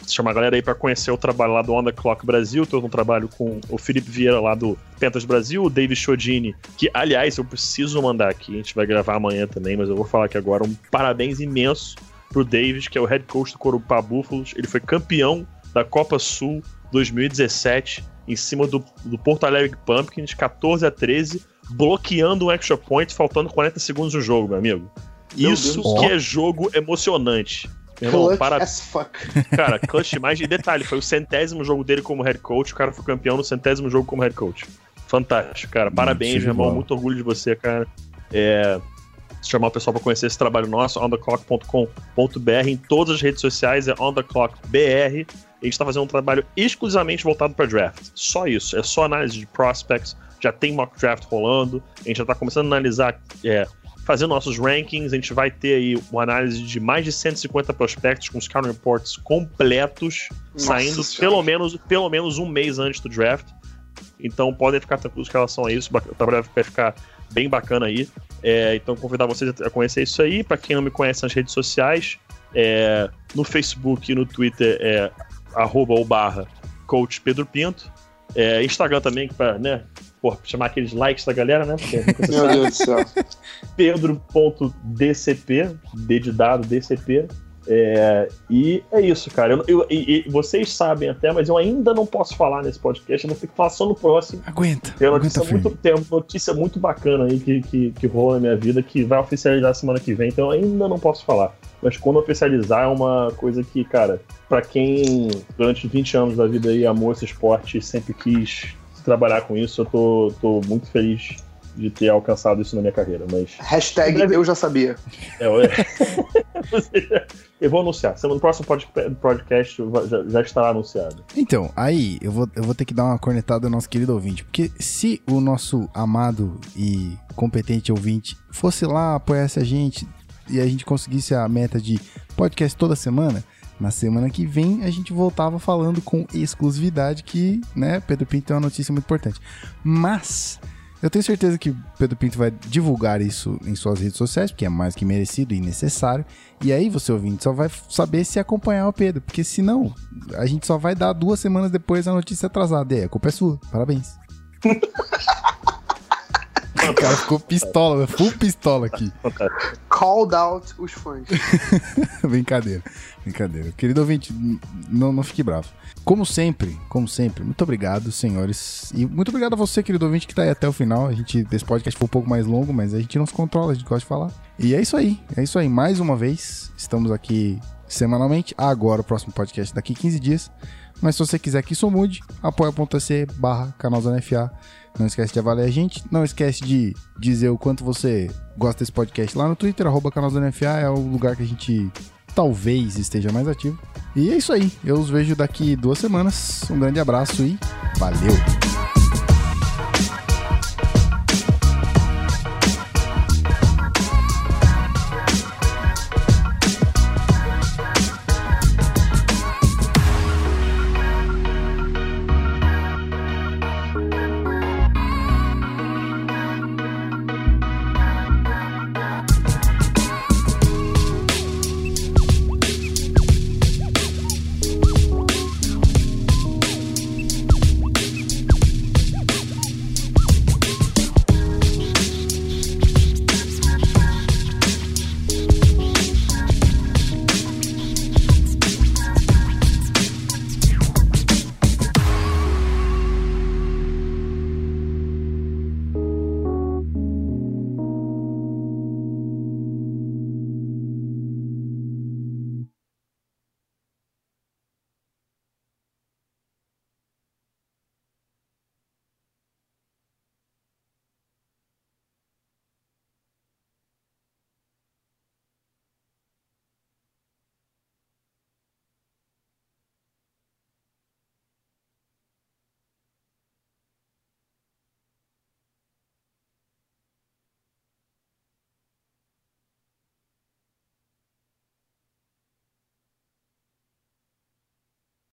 chamar a galera aí pra conhecer o trabalho lá do On The Clock Brasil. Tô um trabalho com o Felipe Vieira lá do Pentas Brasil, o David Chodini, que, aliás, eu preciso mandar aqui, a gente vai gravar amanhã também, mas eu vou falar aqui agora um parabéns imenso pro David, que é o head coach do Corupá Búfalos. Ele foi campeão da Copa Sul 2017 em cima do, do Porto Alegre Pumpkins, 14 a 13, bloqueando um extra point, faltando 40 segundos no jogo, meu amigo. Meu Isso Deus. que é jogo emocionante. Irmão, Clutch para, as fuck. [LAUGHS] cara, clutch demais. E detalhe, foi o centésimo jogo dele como head coach. O cara foi campeão no centésimo jogo como head coach. Fantástico, cara. Parabéns, show de meu irmão. Muito orgulho de você, cara. É, chamar o pessoal para conhecer esse trabalho nosso, ontheclock.com.br. Em todas as redes sociais é ontheclockbr. A gente está fazendo um trabalho exclusivamente voltado para draft. Só isso. É só análise de prospects. Já tem mock draft rolando. A gente já está começando a analisar é, fazer nossos rankings. A gente vai ter aí uma análise de mais de 150 prospectos com os count reports completos, Nossa saindo Senhora. pelo menos, pelo menos um mês antes do draft. Então podem ficar tranquilos com relação a isso. O trabalho vai ficar bem bacana aí. É, então convidar vocês a conhecer isso aí. Para quem não me conhece nas redes sociais, é, no Facebook e no Twitter é arroba ou barra coach Pedro Pinto. É, Instagram também, para né, chamar aqueles likes da galera, né? Porque se Meu sabe. Deus do céu. pedro.dcp, D de dado, DCP. É, e é isso, cara. Eu, eu- e- e vocês sabem até, mas eu ainda não posso falar nesse podcast. Eu vou ter que falar só no próximo. Aguenta. Tem uma aguenta notícia, firme. muito, tem uma notícia muito bacana aí que, que, que rola na minha vida que vai oficializar semana que vem, então eu ainda não posso falar. Mas quando oficializar é uma coisa que, cara, pra quem durante 20 anos da vida aí amou esse esporte e sempre quis trabalhar com isso, eu tô, tô muito feliz de ter alcançado isso na minha carreira. Mas Hashtag eu já sabia. é, é. [LAUGHS] eu vou anunciar. Semana- No próximo pod- podcast já, já estará anunciado. Então, aí eu vou, eu vou ter que dar uma cornetada ao nosso querido ouvinte. Porque se o nosso amado e competente ouvinte fosse lá, apoiasse a gente e a gente conseguisse a meta de podcast toda semana, na semana que vem a gente voltava falando com exclusividade que, né, Pedro Pinto tem uma notícia muito importante. Mas. Eu tenho certeza que Pedro Pinto vai divulgar isso em suas redes sociais, porque é mais que merecido e necessário. E aí você ouvinte só vai saber se acompanhar o Pedro, porque senão a gente só vai dar duas semanas depois a notícia atrasada. E aí, a culpa é sua. Parabéns. [LAUGHS] o cara ficou pistola, né? full pistola aqui. Called out os fãs. [LAUGHS] brincadeira, brincadeira. Querido ouvinte, não, não fique bravo. Como sempre, como sempre, muito obrigado, senhores. E muito obrigado a você, querido ouvinte, que tá aí até o final. A gente, esse podcast foi um pouco mais longo, mas a gente não se controla, a gente gosta de falar. E é isso aí, é isso aí. Mais uma vez, estamos aqui semanalmente. Agora o próximo podcast daqui 15 dias. Mas se você quiser que isso mude, apoia.se barra canal Zona FA. Não esquece de avaliar a gente. Não esquece de dizer o quanto você gosta desse podcast lá no Twitter, arroba canal Zona FA. É o lugar que a gente talvez esteja mais ativo. E é isso aí. Eu os vejo daqui duas semanas. Um grande abraço e valeu!